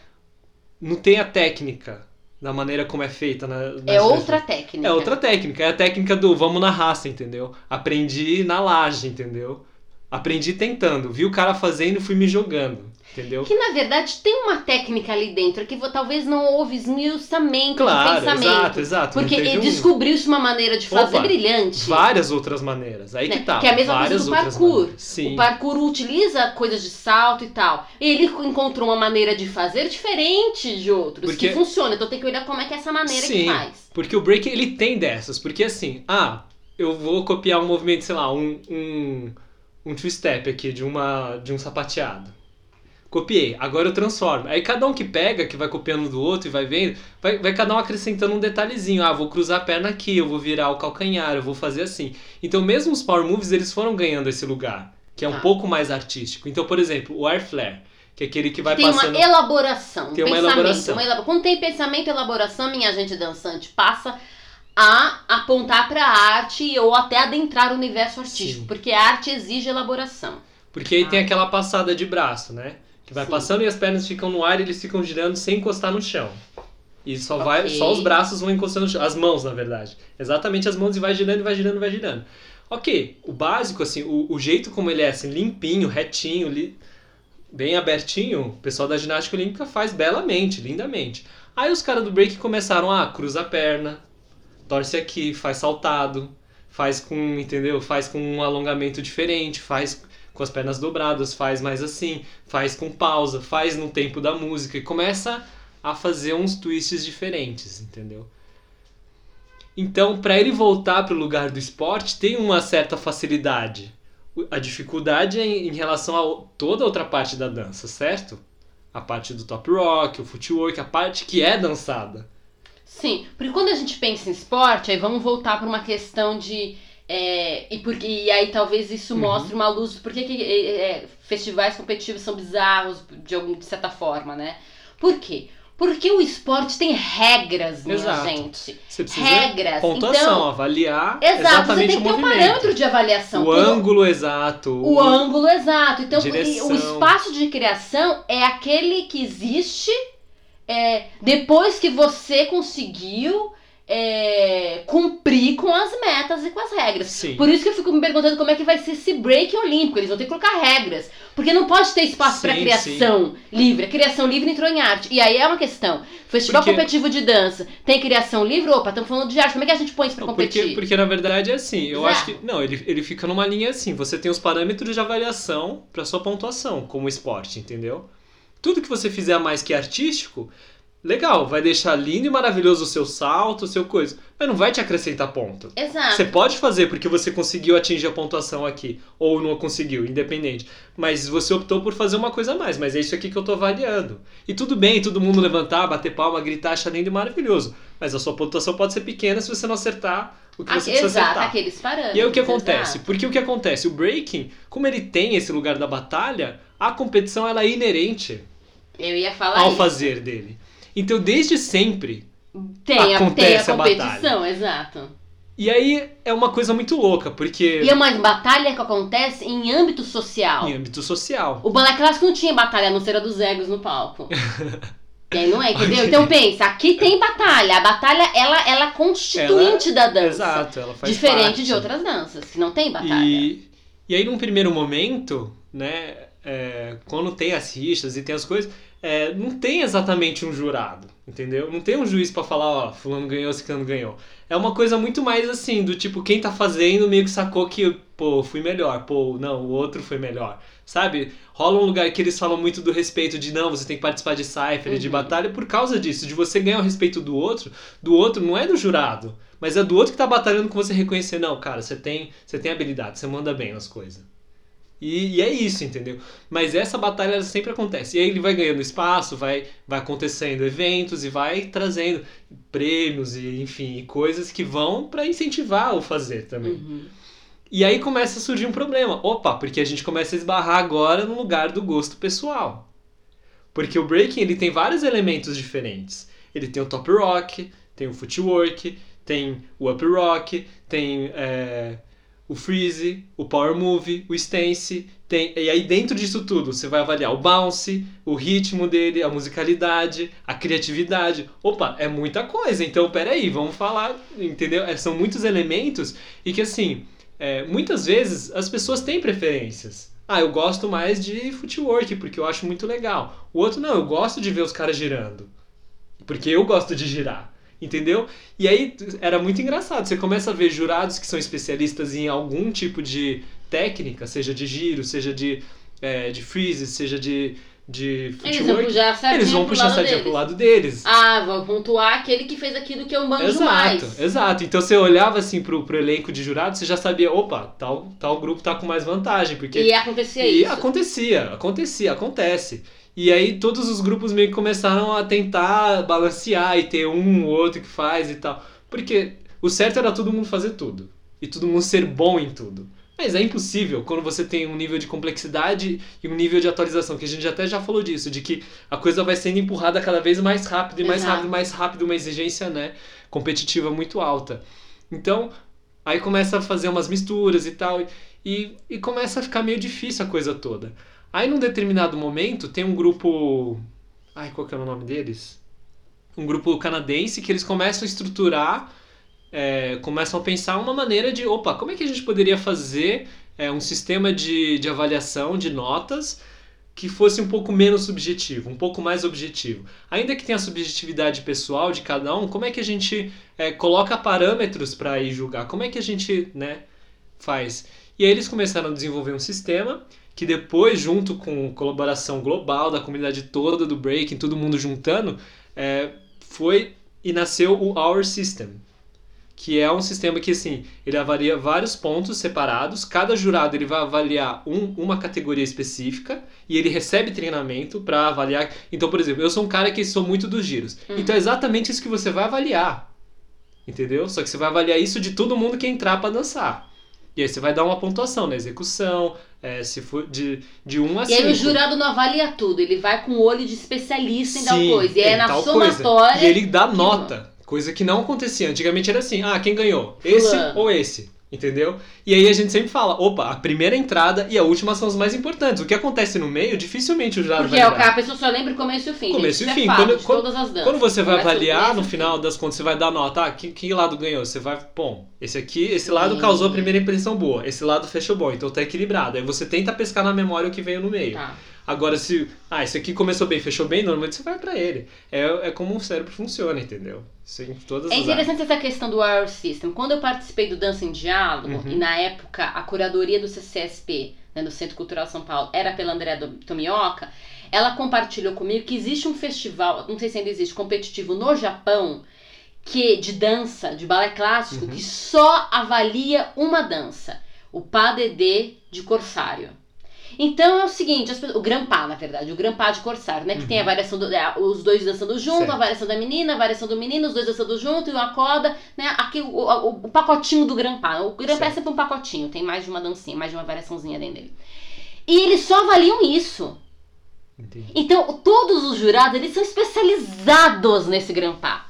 Não tem a técnica da maneira como é feita. Na, é outra técnica. É outra técnica. É a técnica do vamos na raça, entendeu? Aprendi na laje, entendeu? Aprendi tentando. Vi o cara fazendo e fui me jogando. Entendeu? Que na verdade tem uma técnica ali dentro que talvez não houve esmiuçamento claro, de pensamento. Exato, exato. Porque um... descobriu-se uma maneira de fazer Opa, brilhante. Várias outras maneiras. Aí né? que tá. Que é a mesma várias coisa do parkour. Sim. O parkour utiliza coisas de salto e tal. Ele encontrou uma maneira de fazer diferente de outros porque... que funciona. Então tem que olhar como é que é essa maneira Sim, que faz. Porque o break ele tem dessas. Porque assim, ah, eu vou copiar um movimento, sei lá, um, um, um two-step aqui de, uma, de um sapateado copiei, agora eu transformo. Aí cada um que pega, que vai copiando do outro e vai vendo, vai, vai cada um acrescentando um detalhezinho. Ah, vou cruzar a perna aqui, eu vou virar o calcanhar, eu vou fazer assim. Então mesmo os Power Moves, eles foram ganhando esse lugar, que é um ah. pouco mais artístico. Então, por exemplo, o Air Flare, que é aquele que vai tem passando... Tem uma elaboração, tem uma elaboração. Uma elabor... Quando tem pensamento e elaboração, minha gente dançante passa a apontar para a arte ou até adentrar o universo artístico, Sim. porque a arte exige elaboração. Porque aí ah. tem aquela passada de braço, né? Que vai Sim. passando e as pernas ficam no ar e eles ficam girando sem encostar no chão. E só okay. vai, só os braços vão encostando no chão. As mãos, na verdade. Exatamente as mãos e vai girando, vai girando, vai girando. Ok, o básico, assim, o, o jeito como ele é, assim, limpinho, retinho, li, bem abertinho, o pessoal da ginástica olímpica faz belamente, lindamente. Aí os caras do break começaram a ah, cruza a perna, torce aqui, faz saltado, faz com, entendeu? Faz com um alongamento diferente, faz com as pernas dobradas, faz mais assim, faz com pausa, faz no tempo da música e começa a fazer uns twists diferentes, entendeu? Então, para ele voltar para o lugar do esporte, tem uma certa facilidade. A dificuldade é em relação a toda outra parte da dança, certo? A parte do top rock, o footwork, a parte que é dançada. Sim, porque quando a gente pensa em esporte, aí vamos voltar para uma questão de é, e, porque, e aí talvez isso uhum. mostre uma luz. Por que, que é, é, festivais competitivos são bizarros de, algum, de certa forma, né? Por quê? Porque o esporte tem regras, minha exato. gente. Você precisa regras. Pontuação, então, avaliar exato, exatamente você tem que ter um parâmetro de avaliação. O ângulo exato. O, o ângulo exato. Então, direção. o espaço de criação é aquele que existe é, depois que você conseguiu é, cumprir com as metas e com as regras. Sim. Por isso que eu fico me perguntando como é que vai ser esse break olímpico. Eles vão ter que colocar regras. Porque não pode ter espaço para criação sim. livre. A criação livre entrou em arte. E aí é uma questão. Festival porque... competitivo de dança tem criação livre? Opa, estamos falando de arte. Como é que a gente põe isso pra competir? Porque, porque na verdade é assim. Eu acho que. Não, ele, ele fica numa linha assim. Você tem os parâmetros de avaliação para sua pontuação como esporte, entendeu? Tudo que você fizer mais que artístico, legal, vai deixar lindo e maravilhoso o seu salto, o seu coisa, mas não vai te acrescentar ponto. Exato. Você pode fazer porque você conseguiu atingir a pontuação aqui, ou não conseguiu, independente. Mas você optou por fazer uma coisa a mais, mas é isso aqui que eu tô avaliando. E tudo bem, todo mundo levantar, bater palma, gritar, achar lindo e maravilhoso. Mas a sua pontuação pode ser pequena se você não acertar o que você precisa exato, acertar. aqueles parâmetros. E aí o que acontece? Exato. Porque o que acontece? O breaking, como ele tem esse lugar da batalha, a competição ela é inerente eu ia falar ao isso. fazer dele. Então, desde sempre, tem acontece a, tem a competição, batalha. exato. E aí é uma coisa muito louca, porque. E é uma batalha que acontece em âmbito social. Em âmbito social. O balé clássico não tinha batalha, a não ser a dos egos no palco. E aí não é, entendeu? Okay. Então pensa, aqui tem batalha. A batalha, ela, ela é constituinte ela, da dança. Exato, ela faz Diferente parte. de outras danças, que não tem batalha. E, e aí, num primeiro momento, né, é, quando tem as rixas e tem as coisas, é, não tem exatamente um jurado, entendeu? Não tem um juiz para falar, ó, fulano ganhou, ciclano ganhou. É uma coisa muito mais assim, do tipo, quem tá fazendo meio que sacou que, pô, fui melhor, pô, não, o outro foi melhor, sabe? Rola um lugar que eles falam muito do respeito de, não, você tem que participar de cypher, uhum. de batalha, por causa disso, de você ganhar o respeito do outro, do outro não é do jurado, mas é do outro que tá batalhando com você reconhecer, não, cara, você tem, você tem habilidade, você manda bem nas coisas. E, e, é isso, entendeu? Mas essa batalha sempre acontece. E aí ele vai ganhando espaço, vai, vai acontecendo eventos e vai trazendo prêmios e, enfim, coisas que vão para incentivar o fazer também. Uhum. E aí começa a surgir um problema. Opa, porque a gente começa a esbarrar agora no lugar do gosto pessoal. Porque o breaking ele tem vários elementos diferentes. Ele tem o top rock, tem o footwork, tem o up rock, tem é, o freeze, o power move, o stance, tem e aí dentro disso tudo você vai avaliar o bounce, o ritmo dele, a musicalidade, a criatividade. Opa, é muita coisa. Então peraí, vamos falar, entendeu? É, são muitos elementos e que assim é, muitas vezes as pessoas têm preferências. Ah, eu gosto mais de footwork porque eu acho muito legal. O outro não, eu gosto de ver os caras girando porque eu gosto de girar entendeu? E aí era muito engraçado. Você começa a ver jurados que são especialistas em algum tipo de técnica, seja de giro, seja de, é, de freeze, seja de, de Eles vão puxar Eles vão puxar sardinha pro lado deles. Ah, vão pontuar aquele que fez aquilo que eu manjo exato, mais. Exato, exato. Então você olhava assim pro, pro elenco de jurados, você já sabia, opa, tal, tal grupo tá com mais vantagem. Porque... E acontecia e isso. acontecia, acontecia, acontece. E aí todos os grupos meio que começaram a tentar balancear e ter um ou outro que faz e tal. Porque o certo era todo mundo fazer tudo. E todo mundo ser bom em tudo. Mas é impossível quando você tem um nível de complexidade e um nível de atualização, que a gente até já falou disso, de que a coisa vai sendo empurrada cada vez mais rápido e mais Exato. rápido e mais rápido, uma exigência né, competitiva muito alta. Então, aí começa a fazer umas misturas e tal, e, e começa a ficar meio difícil a coisa toda. Aí num determinado momento tem um grupo. Ai, qual que é o nome deles? Um grupo canadense que eles começam a estruturar, é, começam a pensar uma maneira de, opa, como é que a gente poderia fazer é, um sistema de, de avaliação de notas que fosse um pouco menos subjetivo, um pouco mais objetivo. Ainda que tenha a subjetividade pessoal de cada um, como é que a gente é, coloca parâmetros para ir julgar? Como é que a gente né, faz? E aí eles começaram a desenvolver um sistema que depois, junto com colaboração global da comunidade toda do Breaking, todo mundo juntando, é, foi e nasceu o Our System, que é um sistema que assim ele avalia vários pontos separados. Cada jurado ele vai avaliar um, uma categoria específica e ele recebe treinamento para avaliar. Então, por exemplo, eu sou um cara que sou muito dos giros. Uhum. Então é exatamente isso que você vai avaliar, entendeu? Só que você vai avaliar isso de todo mundo que entrar para dançar. E aí você vai dar uma pontuação na execução, é, se for de, de 1 a E 5. aí o jurado não avalia tudo, ele vai com o olho de especialista em tal Sim, coisa. E é em na tal coisa. somatória. E ele dá nota, coisa que não acontecia. Antigamente era assim, ah, quem ganhou? Esse Fulano. ou esse? Entendeu? E aí a gente sempre fala, opa, a primeira entrada e a última são as mais importantes. O que acontece no meio, dificilmente o jurado Porque vai é o lembrar. que a pessoa só lembra o começo e o fim. Começo gente, e isso fim. É Quando- quando-. Quando você vai avaliar, no final das contas, você vai dar nota. Ah, que, que lado ganhou? Você vai, bom, esse aqui, esse lado causou a primeira impressão boa, esse lado fechou bom, então tá equilibrado. Aí você tenta pescar na memória o que veio no meio. Tá. Agora, se. Ah, esse aqui começou bem, fechou bem, normalmente você vai pra ele. É, é como o cérebro funciona, entendeu? Em todas É interessante essa questão do Our System. Quando eu participei do Dança em Diálogo, Uhum. e na época a curadoria do CCSP, né, do Centro Cultural São Paulo, era pela Andréa Tomioka, ela compartilhou comigo que existe um festival, não sei se ainda existe, competitivo no Japão, que de dança, de balé clássico, Uhum. que só avalia uma dança, o deux de Corsário. Então é o seguinte, as pessoas- o Grampá, na verdade, o Grampá de Corsário, né? Que Uhum. tem a variação do. é, os dois dançando junto, Certo. a variação da menina, a variação do menino, os dois dançando junto e uma corda, né? Aqui o, o, o pacotinho do Grampá. O Grampá é Certo. sempre um pacotinho, tem mais de uma dancinha, mais de uma variaçãozinha dentro dele. E eles só avaliam isso. Entendi. Então, todos os jurados, eles são especializados nesse grampá.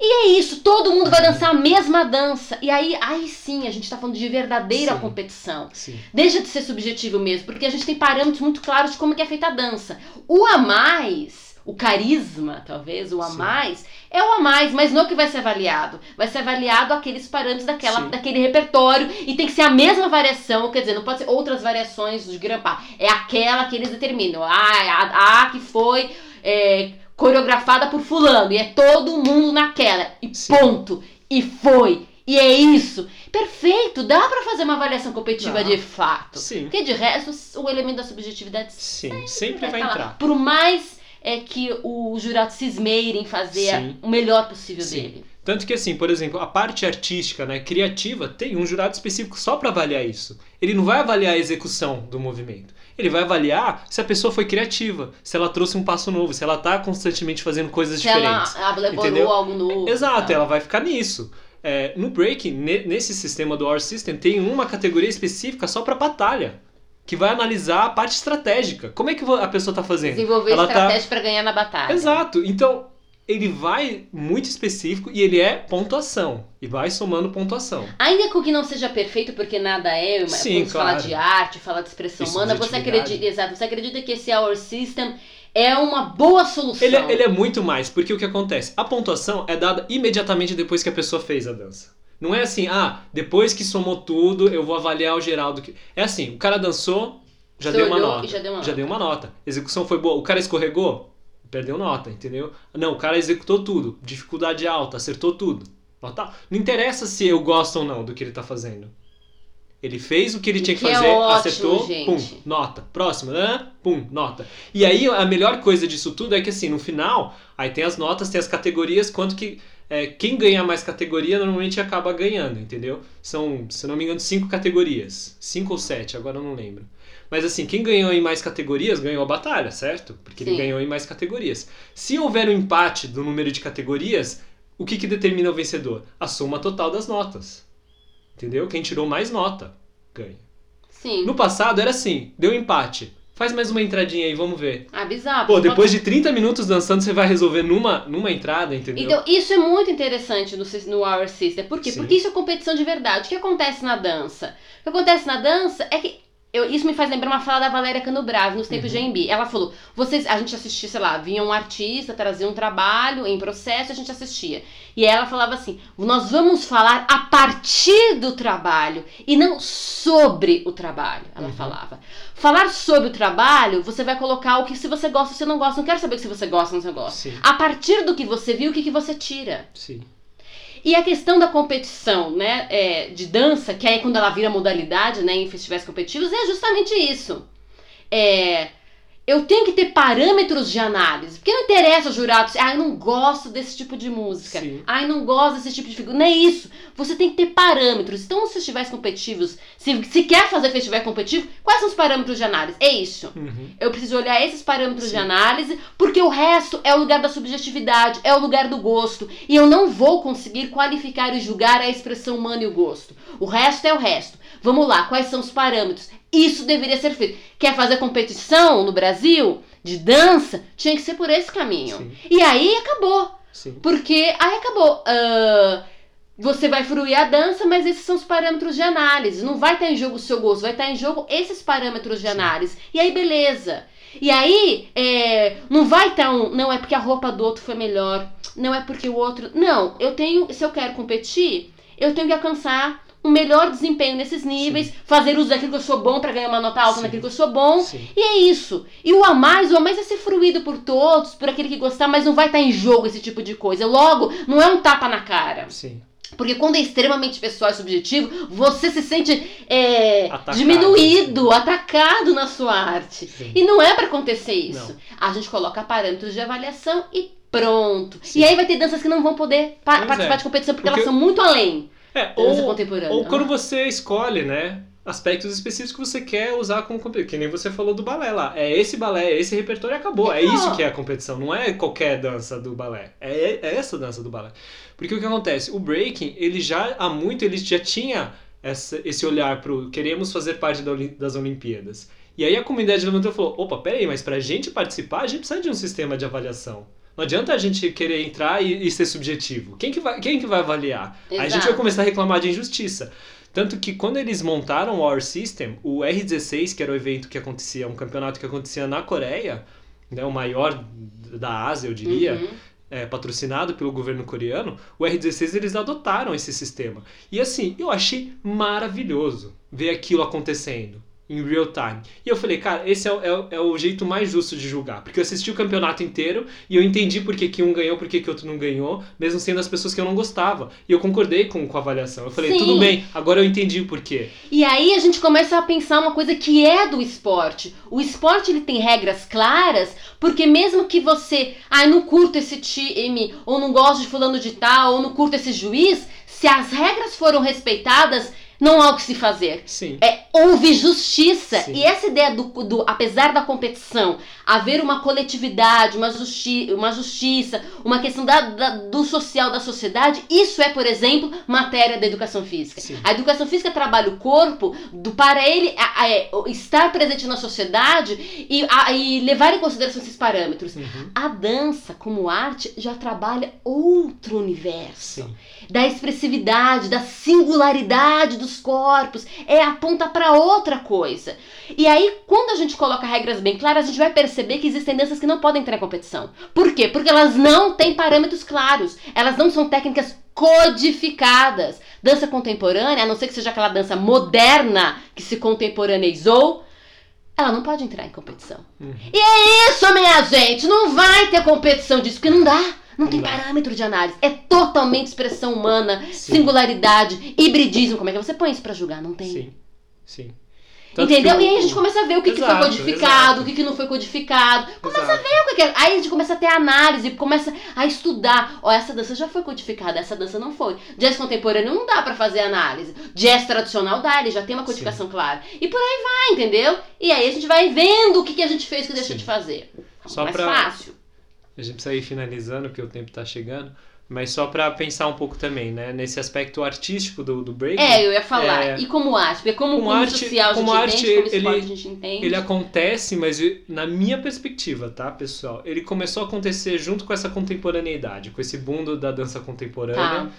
E é isso, todo mundo vai dançar a mesma dança. E aí, aí sim, a gente tá falando de verdadeira Sim. competição. Sim. Deixa de ser subjetivo mesmo, porque a gente tem parâmetros muito claros de como é feita a dança. O a mais, o carisma, talvez, o a Sim. mais, é o a mais, mas não é o que vai ser avaliado. Vai ser avaliado aqueles parâmetros daquela, daquele repertório e tem que ser a mesma variação, quer dizer, não pode ser outras variações de grampá. É aquela que eles determinam. Ah, a, a que foi é, coreografada por fulano e é todo mundo naquela. E Sim. ponto. E foi. E é isso. Perfeito, dá pra fazer uma avaliação competitiva de fato. Sim. Porque de resto, o elemento da subjetividade Sim. Sempre vai tá lá. entrar. Por mais é que o jurado se esmeire em fazer Sim. o melhor possível Sim. dele. Tanto que, assim, por exemplo, a parte artística, né, criativa, tem um jurado específico só para avaliar isso. Ele não vai avaliar a execução do movimento. Ele vai avaliar se a pessoa foi criativa, se ela trouxe um passo novo, se ela tá constantemente fazendo coisas Se ela diferentes. elaborou entendeu? algo novo. Exato, tá. ela vai ficar nisso. É, no breaking, ne- nesse sistema do Our System, tem uma categoria específica só para batalha. que vai analisar a parte estratégica. Como é que a pessoa tá fazendo? Desenvolver Ela estratégia tá... para ganhar na batalha. Exato. Então, ele vai muito específico e ele é pontuação. E vai somando pontuação. Ainda que o que não seja perfeito, porque nada é, mas Sim, quando claro. fala de arte, fala de expressão E humana, você acredita, exato, você acredita que esse Our System é uma boa solução. Ele, é- ele é muito mais, porque o que acontece? A pontuação é dada imediatamente depois que a pessoa fez a dança. Não é assim, ah, depois que somou tudo, eu vou avaliar o geral do que. É assim, o cara dançou, já deu uma nota. já deu uma já nota. deu uma nota. Execução foi boa. O cara escorregou, perdeu nota, entendeu? Não, o cara executou tudo. Dificuldade alta, acertou tudo. Nota. Não interessa se eu gosto ou não do que ele tá fazendo. Ele fez o que ele tinha que Que é fazer, ótimo, acertou, gente. pum, nota. Próximo, né? Pum, nota. E aí a melhor coisa disso tudo é que assim, no final, aí tem as notas, tem as categorias, quanto que. é, quem ganha mais categoria normalmente acaba ganhando, entendeu? São, se não me engano, cinco categorias. Cinco ou sete, agora eu não lembro. Mas assim, quem ganhou em mais categorias ganhou a batalha, certo? Porque ele Sim. ganhou em mais categorias. Se houver um empate do número de categorias, o que, que determina o vencedor? A soma total das notas. Entendeu? Quem tirou mais nota ganha. Sim. No passado era assim, deu empate. Faz mais uma entradinha aí, vamos ver. Ah, bizarro. Pô, depois de 30 minutos dançando, você vai resolver numa, numa entrada, entendeu? Então, isso é muito interessante no, no Our Sister. Por quê? Sim. Porque isso é competição de verdade. O que acontece na dança? O que acontece na dança é que. Eu- isso me faz lembrar uma fala da Valéria Canobrave nos tempos de Uhum. AMB. Ela falou: vocês, a gente assistia, sei lá, vinha um artista, trazia um trabalho em processo, a gente assistia. E ela falava assim: nós vamos falar a partir do trabalho e não sobre o trabalho. Ela Uhum. falava. Falar sobre o trabalho, você vai colocar o que se você gosta ou se não gosta. Não quero saber se você gosta ou se não gosta. Sim, A partir do que você viu, o que, que você tira? sim. E a questão da competição, né, é, de dança, que aí quando ela vira modalidade, né, em festivais competitivos, é justamente isso. É, eu tenho que ter parâmetros de análise, porque não interessa os jurados, ah, eu não gosto desse tipo de música, Sim. ah, eu não gosto desse tipo de figura, não é isso. Você tem que ter parâmetros. Então, nos festivais competitivos, se, se quer fazer festival competitivo, quais são os parâmetros de análise? É isso. Uhum. Eu preciso olhar esses parâmetros de Sim. análise, porque o resto é o lugar da subjetividade, é o lugar do gosto. E eu não vou conseguir qualificar e julgar a expressão humana e o gosto. O resto é o resto. Vamos lá, quais são os parâmetros? Isso deveria ser feito. Quer fazer competição no Brasil de dança? Tinha que ser por esse caminho. Sim, E aí acabou. sim. Porque aí acabou. Ah, você vai fruir a dança, mas esses são os parâmetros de análise. Não vai estar em jogo o seu gosto, vai estar em jogo esses parâmetros de Sim. análise. E aí, beleza. E aí, é, não vai estar um. Não é porque a roupa do outro foi melhor. Não é porque o outro. Não, eu tenho. Se eu quero competir, eu tenho que alcançar um melhor desempenho nesses níveis, fazer uso daquilo que eu sou bom para ganhar uma nota alta Sim. naquilo que eu sou bom. Sim. E é isso. E o a mais, o a mais é ser fruído por todos, por aquele que gostar, mas não vai estar em jogo esse tipo de coisa. Logo, não é um tapa na cara. Sim. Porque quando é extremamente pessoal e subjetivo, você se sente é, Atacado. diminuído, atacado na sua arte. Sim. E não é pra acontecer isso. Não. A gente coloca parâmetros de avaliação e pronto. Sim. E aí vai ter danças que não vão poder pa- Pois participar é. de competição porque, Porque- elas são muito além É, ou, ou quando você escolhe, né? Aspectos específicos que você quer usar como competição. Que nem você falou do balé lá. É esse balé, é esse repertório e acabou. É Acabou. isso que é a competição. Não é qualquer dança do balé. É, é essa dança do balé. Porque o que acontece? O breaking, ele já há muito, ele já tinha essa, esse olhar pro queremos fazer parte da das Olimpíadas. E aí a comunidade levantou e falou: opa, peraí, mas pra gente participar, a gente precisa de um sistema de avaliação. Não adianta a gente querer entrar e, e ser subjetivo. Quem que vai, quem que vai avaliar? Aí a gente Exato. vai começar a reclamar de injustiça. Tanto que quando eles montaram o Our System, o R16, que era o evento que acontecia, um campeonato que acontecia na Coreia, né, o maior da Ásia, eu diria, Uhum. é, patrocinado pelo governo coreano, o R16 eles adotaram esse sistema. E assim, eu achei maravilhoso ver aquilo acontecendo em real time. E eu falei, cara, esse é, o- é é o jeito mais justo de julgar. Porque eu assisti o campeonato inteiro e eu entendi por que, que um ganhou, por que, que outro não ganhou, mesmo sendo as pessoas que eu não gostava. E eu concordei com, com a avaliação. Eu falei, Sim. tudo bem, agora eu entendi o porquê. E aí a gente começa a pensar uma coisa que é do esporte. O esporte ele tem regras claras, porque mesmo que você, ai, não curto esse time, ou não gosto de fulano de tal, ou não curto esse juiz, se as regras foram respeitadas, não há o que se fazer. Sim. É, houve justiça. Sim. E essa ideia do, do, apesar da competição, haver uma coletividade, uma, justi uma justiça, uma questão da, da- do social, da sociedade, isso é, por exemplo, matéria da educação física. Sim. A educação física trabalha o corpo do, para ele a- a- é, estar presente na sociedade e, e levar em consideração esses parâmetros. Uhum. A dança, como arte, já trabalha outro universo Sim. da expressividade, da singularidade dos corpos, é aponta para outra coisa. E aí, quando a gente coloca regras bem claras, a gente vai perceber que existem danças que não podem entrar em competição. Por quê? Porque elas não têm parâmetros claros, elas não são técnicas codificadas. Dança contemporânea, a não ser que seja aquela dança moderna que se contemporaneizou, ela não pode entrar em competição. Uhum. Isso, minha gente, não vai ter competição disso, porque não dá. Não Não tem dá. parâmetro de análise. É totalmente expressão humana, Sim. singularidade, hibridismo. Como é que você põe isso pra julgar? Não tem. Sim. Sim. Tanto Entendeu? E aí a gente começa a ver o que, que foi Exato, codificado, exato. o que, que não foi codificado. Começa a Exato. ver o que que é. Aí a gente começa a ter análise, começa a estudar. Ó, essa dança já foi codificada, essa dança não foi. Jazz contemporâneo não dá pra fazer análise. Jazz tradicional dá, ele já tem uma codificação clara. E por aí vai, entendeu? E aí a gente vai vendo o que, que a gente fez que deixou Sim. de fazer. Só Mais pra- fácil. A gente precisa ir finalizando, porque o tempo tá chegando. Mas só pra pensar um pouco também, né? Nesse aspecto artístico do, do break. É, eu ia falar. É. E como arte? Como, Como como arte- social a gente como arte, entende, como ele- a gente entende. Ele acontece, mas na minha perspectiva, tá, pessoal? Ele começou a acontecer junto com essa contemporaneidade, com esse boom do- da dança contemporânea. Tá.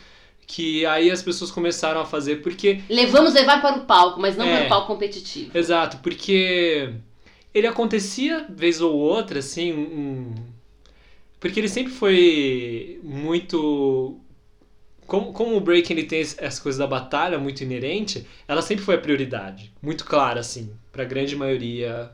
Que aí as pessoas começaram a fazer, porque Levamos levar para o palco, mas não É. para o palco competitivo. Exato, porque ele acontecia vez ou outra, assim, um... porque ele sempre foi muito como, como o break ele tem essa coisa da batalha muito inerente, ela sempre foi a prioridade, muito clara assim, para a grande maioria,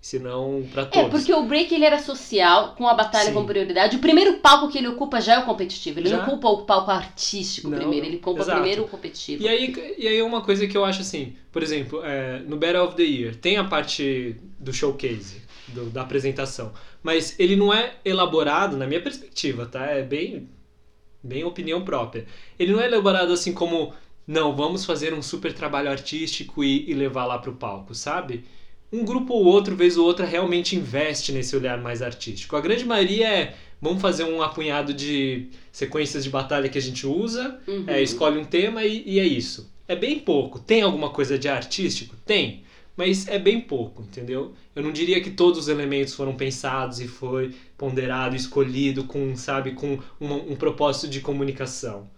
se não para É, todos. porque o break ele era social, com a batalha Sim. como prioridade. O primeiro palco que ele ocupa já é o competitivo. Ele Já? não ocupa o palco artístico Não, primeiro, ele ocupa exato. primeiro o competitivo. E aí, e aí uma coisa que eu acho assim, por exemplo, é, no Battle of the Year tem a parte do showcase, do- da apresentação, mas ele não é elaborado, na minha perspectiva, tá? É bem, bem opinião própria. Ele não é elaborado assim como, não, vamos fazer um super trabalho artístico e, e levar lá pro palco, sabe? Um grupo ou outro, vez ou outra, realmente investe nesse olhar mais artístico. A grande maioria é, vamos fazer um apunhado de sequências de batalha que a gente usa, Uhum. é, escolhe um tema e, e é isso. É bem pouco. Tem alguma coisa de artístico? Tem. Mas é bem pouco, entendeu? Eu não diria que todos os elementos foram pensados e foi ponderado, escolhido com, sabe, com uma- um propósito de comunicação.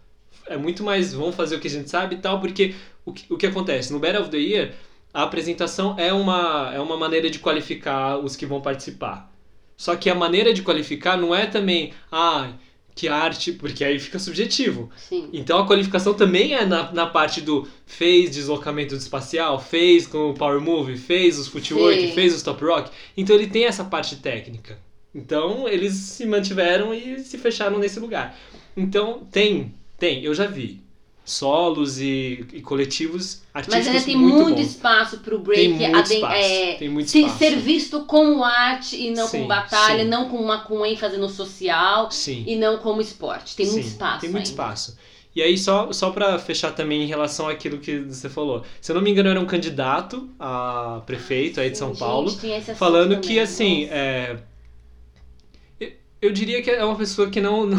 É muito mais, vamos fazer o que a gente sabe e tal, porque o que, o que acontece? No Battle of the Year, a apresentação é uma, é uma maneira de qualificar os que vão participar. Só que a maneira de qualificar não é também, ah, que arte, porque aí fica subjetivo. Sim. Então a qualificação também é na, na parte do fez deslocamento espacial, fez com o Power Move, fez os footwork, Sim. fez os top rock. Então ele tem essa parte técnica. Então eles se mantiveram e se fecharam nesse lugar. Então tem, tem, eu já vi solos e, e coletivos artísticos Mas ainda tem muito, muito, espaço pro break Tem muito espaço, é, tem muito espaço. ser visto como arte e não Sim, como batalha, sim. não com uma com ênfase no social Sim. e não como esporte. Tem muito espaço. Tem muito ainda. espaço. E aí, só, só para fechar também em relação àquilo que você falou. Se eu não me engano, era um candidato a prefeito aí de São Gente, Paulo, falando que, também, assim, nossa. é, eu- eu diria que é uma pessoa que não, não,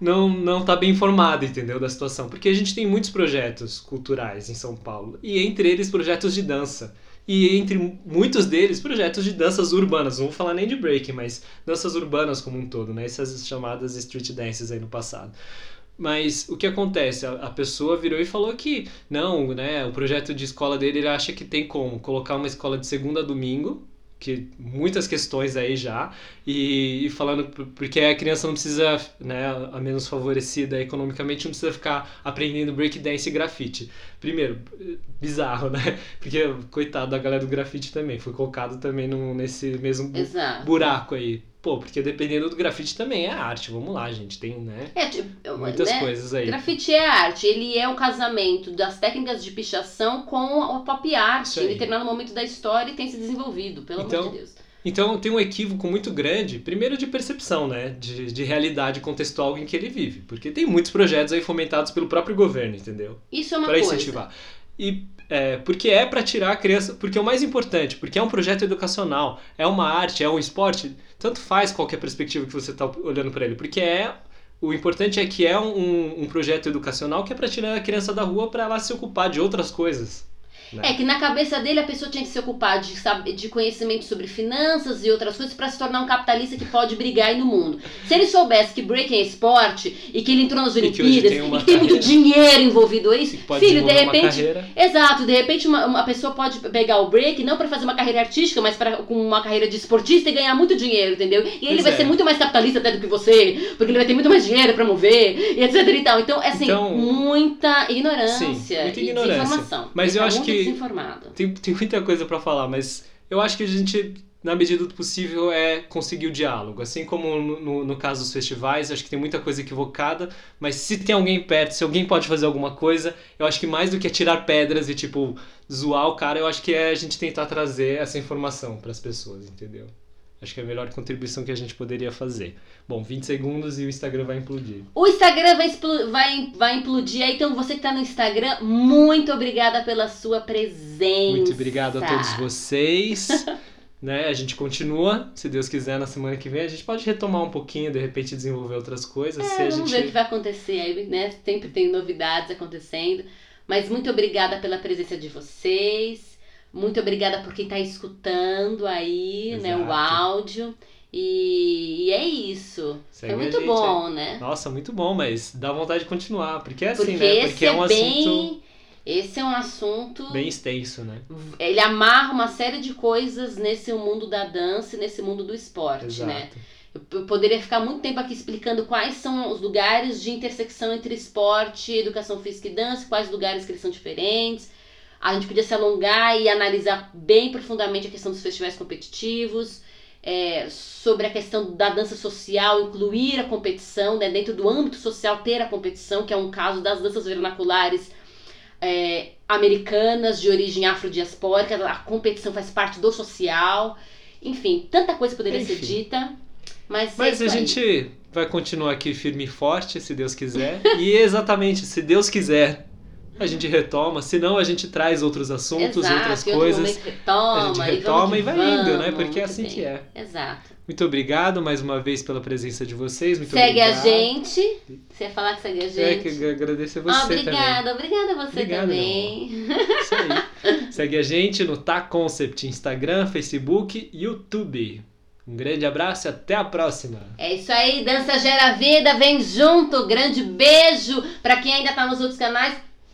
não, não tá bem informada, entendeu, da situação. Porque a gente tem muitos projetos culturais em São Paulo, e entre eles projetos de dança. E entre muitos deles, projetos de danças urbanas. Não vou falar nem de break, mas danças urbanas como um todo, né? Essas chamadas street dances aí no passado. Mas o que acontece? A pessoa virou e falou que não, né? O projeto de escola dele ele acha que tem como colocar uma escola de segunda a domingo, que muitas questões aí já, e, e falando por- porque a criança não precisa, né, a menos favorecida economicamente, não precisa ficar aprendendo breakdance e grafite. Primeiro, bizarro, né? Porque, coitado da galera do grafite também, foi colocado também num, nesse mesmo bu- Exato. buraco aí. Pô, porque dependendo do grafite também é arte, vamos lá, gente, tem, né? É, tipo, Muitas né? coisas aí. Grafite é arte, ele é o casamento das técnicas de pichação com a pop art. Em determinado momento da história e tem se desenvolvido, pelo Então, amor de Deus. Então tem um equívoco muito grande, primeiro de percepção, né? De, de realidade contextual em que ele vive. Porque tem muitos projetos aí fomentados pelo próprio governo, entendeu? Isso é uma Para coisa. incentivar. e é, porque é para tirar a criança, porque é o mais importante, porque é um projeto educacional, é uma arte, é um esporte, tanto faz qualquer perspectiva que você está olhando para ele, porque é o importante é que é um, um projeto educacional que é para tirar a criança da rua para ela se ocupar de outras coisas. Né? É que na cabeça dele a pessoa tinha que se ocupar de, de conhecimento sobre finanças e outras coisas para se tornar um capitalista que pode brigar aí no mundo. Se ele soubesse que breaking é esporte e que ele entrou nas Olimpíadas e que tem, muito dinheiro envolvido isso, filho, de repente. Exato, de repente uma, uma pessoa pode pegar o break não para fazer uma carreira artística, mas para com uma carreira de esportista e ganhar muito dinheiro, entendeu? E ele pois vai é. ser muito mais capitalista até do que você, porque ele vai ter muito mais dinheiro para mover e etc e tal. Então, é assim, então, muita ignorância sim, muita ignorância. e. Mas eu acho que desinformado. Tem, tem muita coisa para falar, mas eu acho que a gente, na medida do possível, é conseguir o diálogo. Assim como no, no, caso dos festivais, acho que tem muita coisa equivocada, mas se tem alguém perto, se alguém pode fazer alguma coisa, eu acho que mais do que tirar pedras e, tipo, zoar o cara, eu acho que é a gente tentar trazer essa informação para as pessoas, entendeu? Acho que é a melhor contribuição que a gente poderia fazer. Bom, 20 segundos e o Instagram vai implodir. O Instagram vai, vai, vai implodir. Então, você que está no Instagram, muito obrigada pela sua presença. Muito obrigado a todos vocês. né? A gente continua, se Deus quiser, na semana que vem. A gente pode retomar um pouquinho, de repente desenvolver outras coisas. É, vamos gente... ver o que vai acontecer aí, né? Sempre tem novidades acontecendo. Mas muito obrigada pela presença de vocês. Muito obrigada por quem está escutando aí, Exato. né, o áudio. E, e é isso. Segue Foi muito bom, é. né? Nossa, muito bom, mas dá vontade de continuar. Porque é assim, porque né? Porque é um é bem... assunto. Esse é um assunto. Bem extenso, né? Ele amarra uma série de coisas nesse mundo da dança e nesse mundo do esporte, né? Exato. né? Eu poderia ficar muito tempo aqui explicando quais são os lugares de intersecção entre esporte, educação física e dança, quais lugares que eles são diferentes a gente podia se alongar e analisar bem profundamente a questão dos festivais competitivos, é, sobre a questão da dança social, incluir a competição, né, dentro do âmbito social ter a competição, que é um caso das danças vernaculares é, americanas de origem afrodiaspórica, a competição faz parte do social, enfim, tanta coisa poderia enfim. ser dita, mas, mas é a gente vai continuar aqui firme e forte, se Deus quiser, e exatamente, se Deus quiser, a gente retoma, senão a gente traz outros assuntos, Exato, outras coisas. Retoma, a gente retoma e, e vai vamos, indo, né? Porque é assim bem. que é. Exato. Muito obriguado mais uma vez pela presença de vocês. Muito segue obrigado. a gente. Você ia falar que segue a gente? É, que agradecer a você obrigada, também. Obrigada a você Obrigado, também. Isso aí. segue a gente no Tá Concept, Instagram, Facebook e YouTube. Um grande abraço e até a próxima. É isso aí, Dança Gera Vida, vem junto. Grande beijo para quem ainda tá nos outros canais.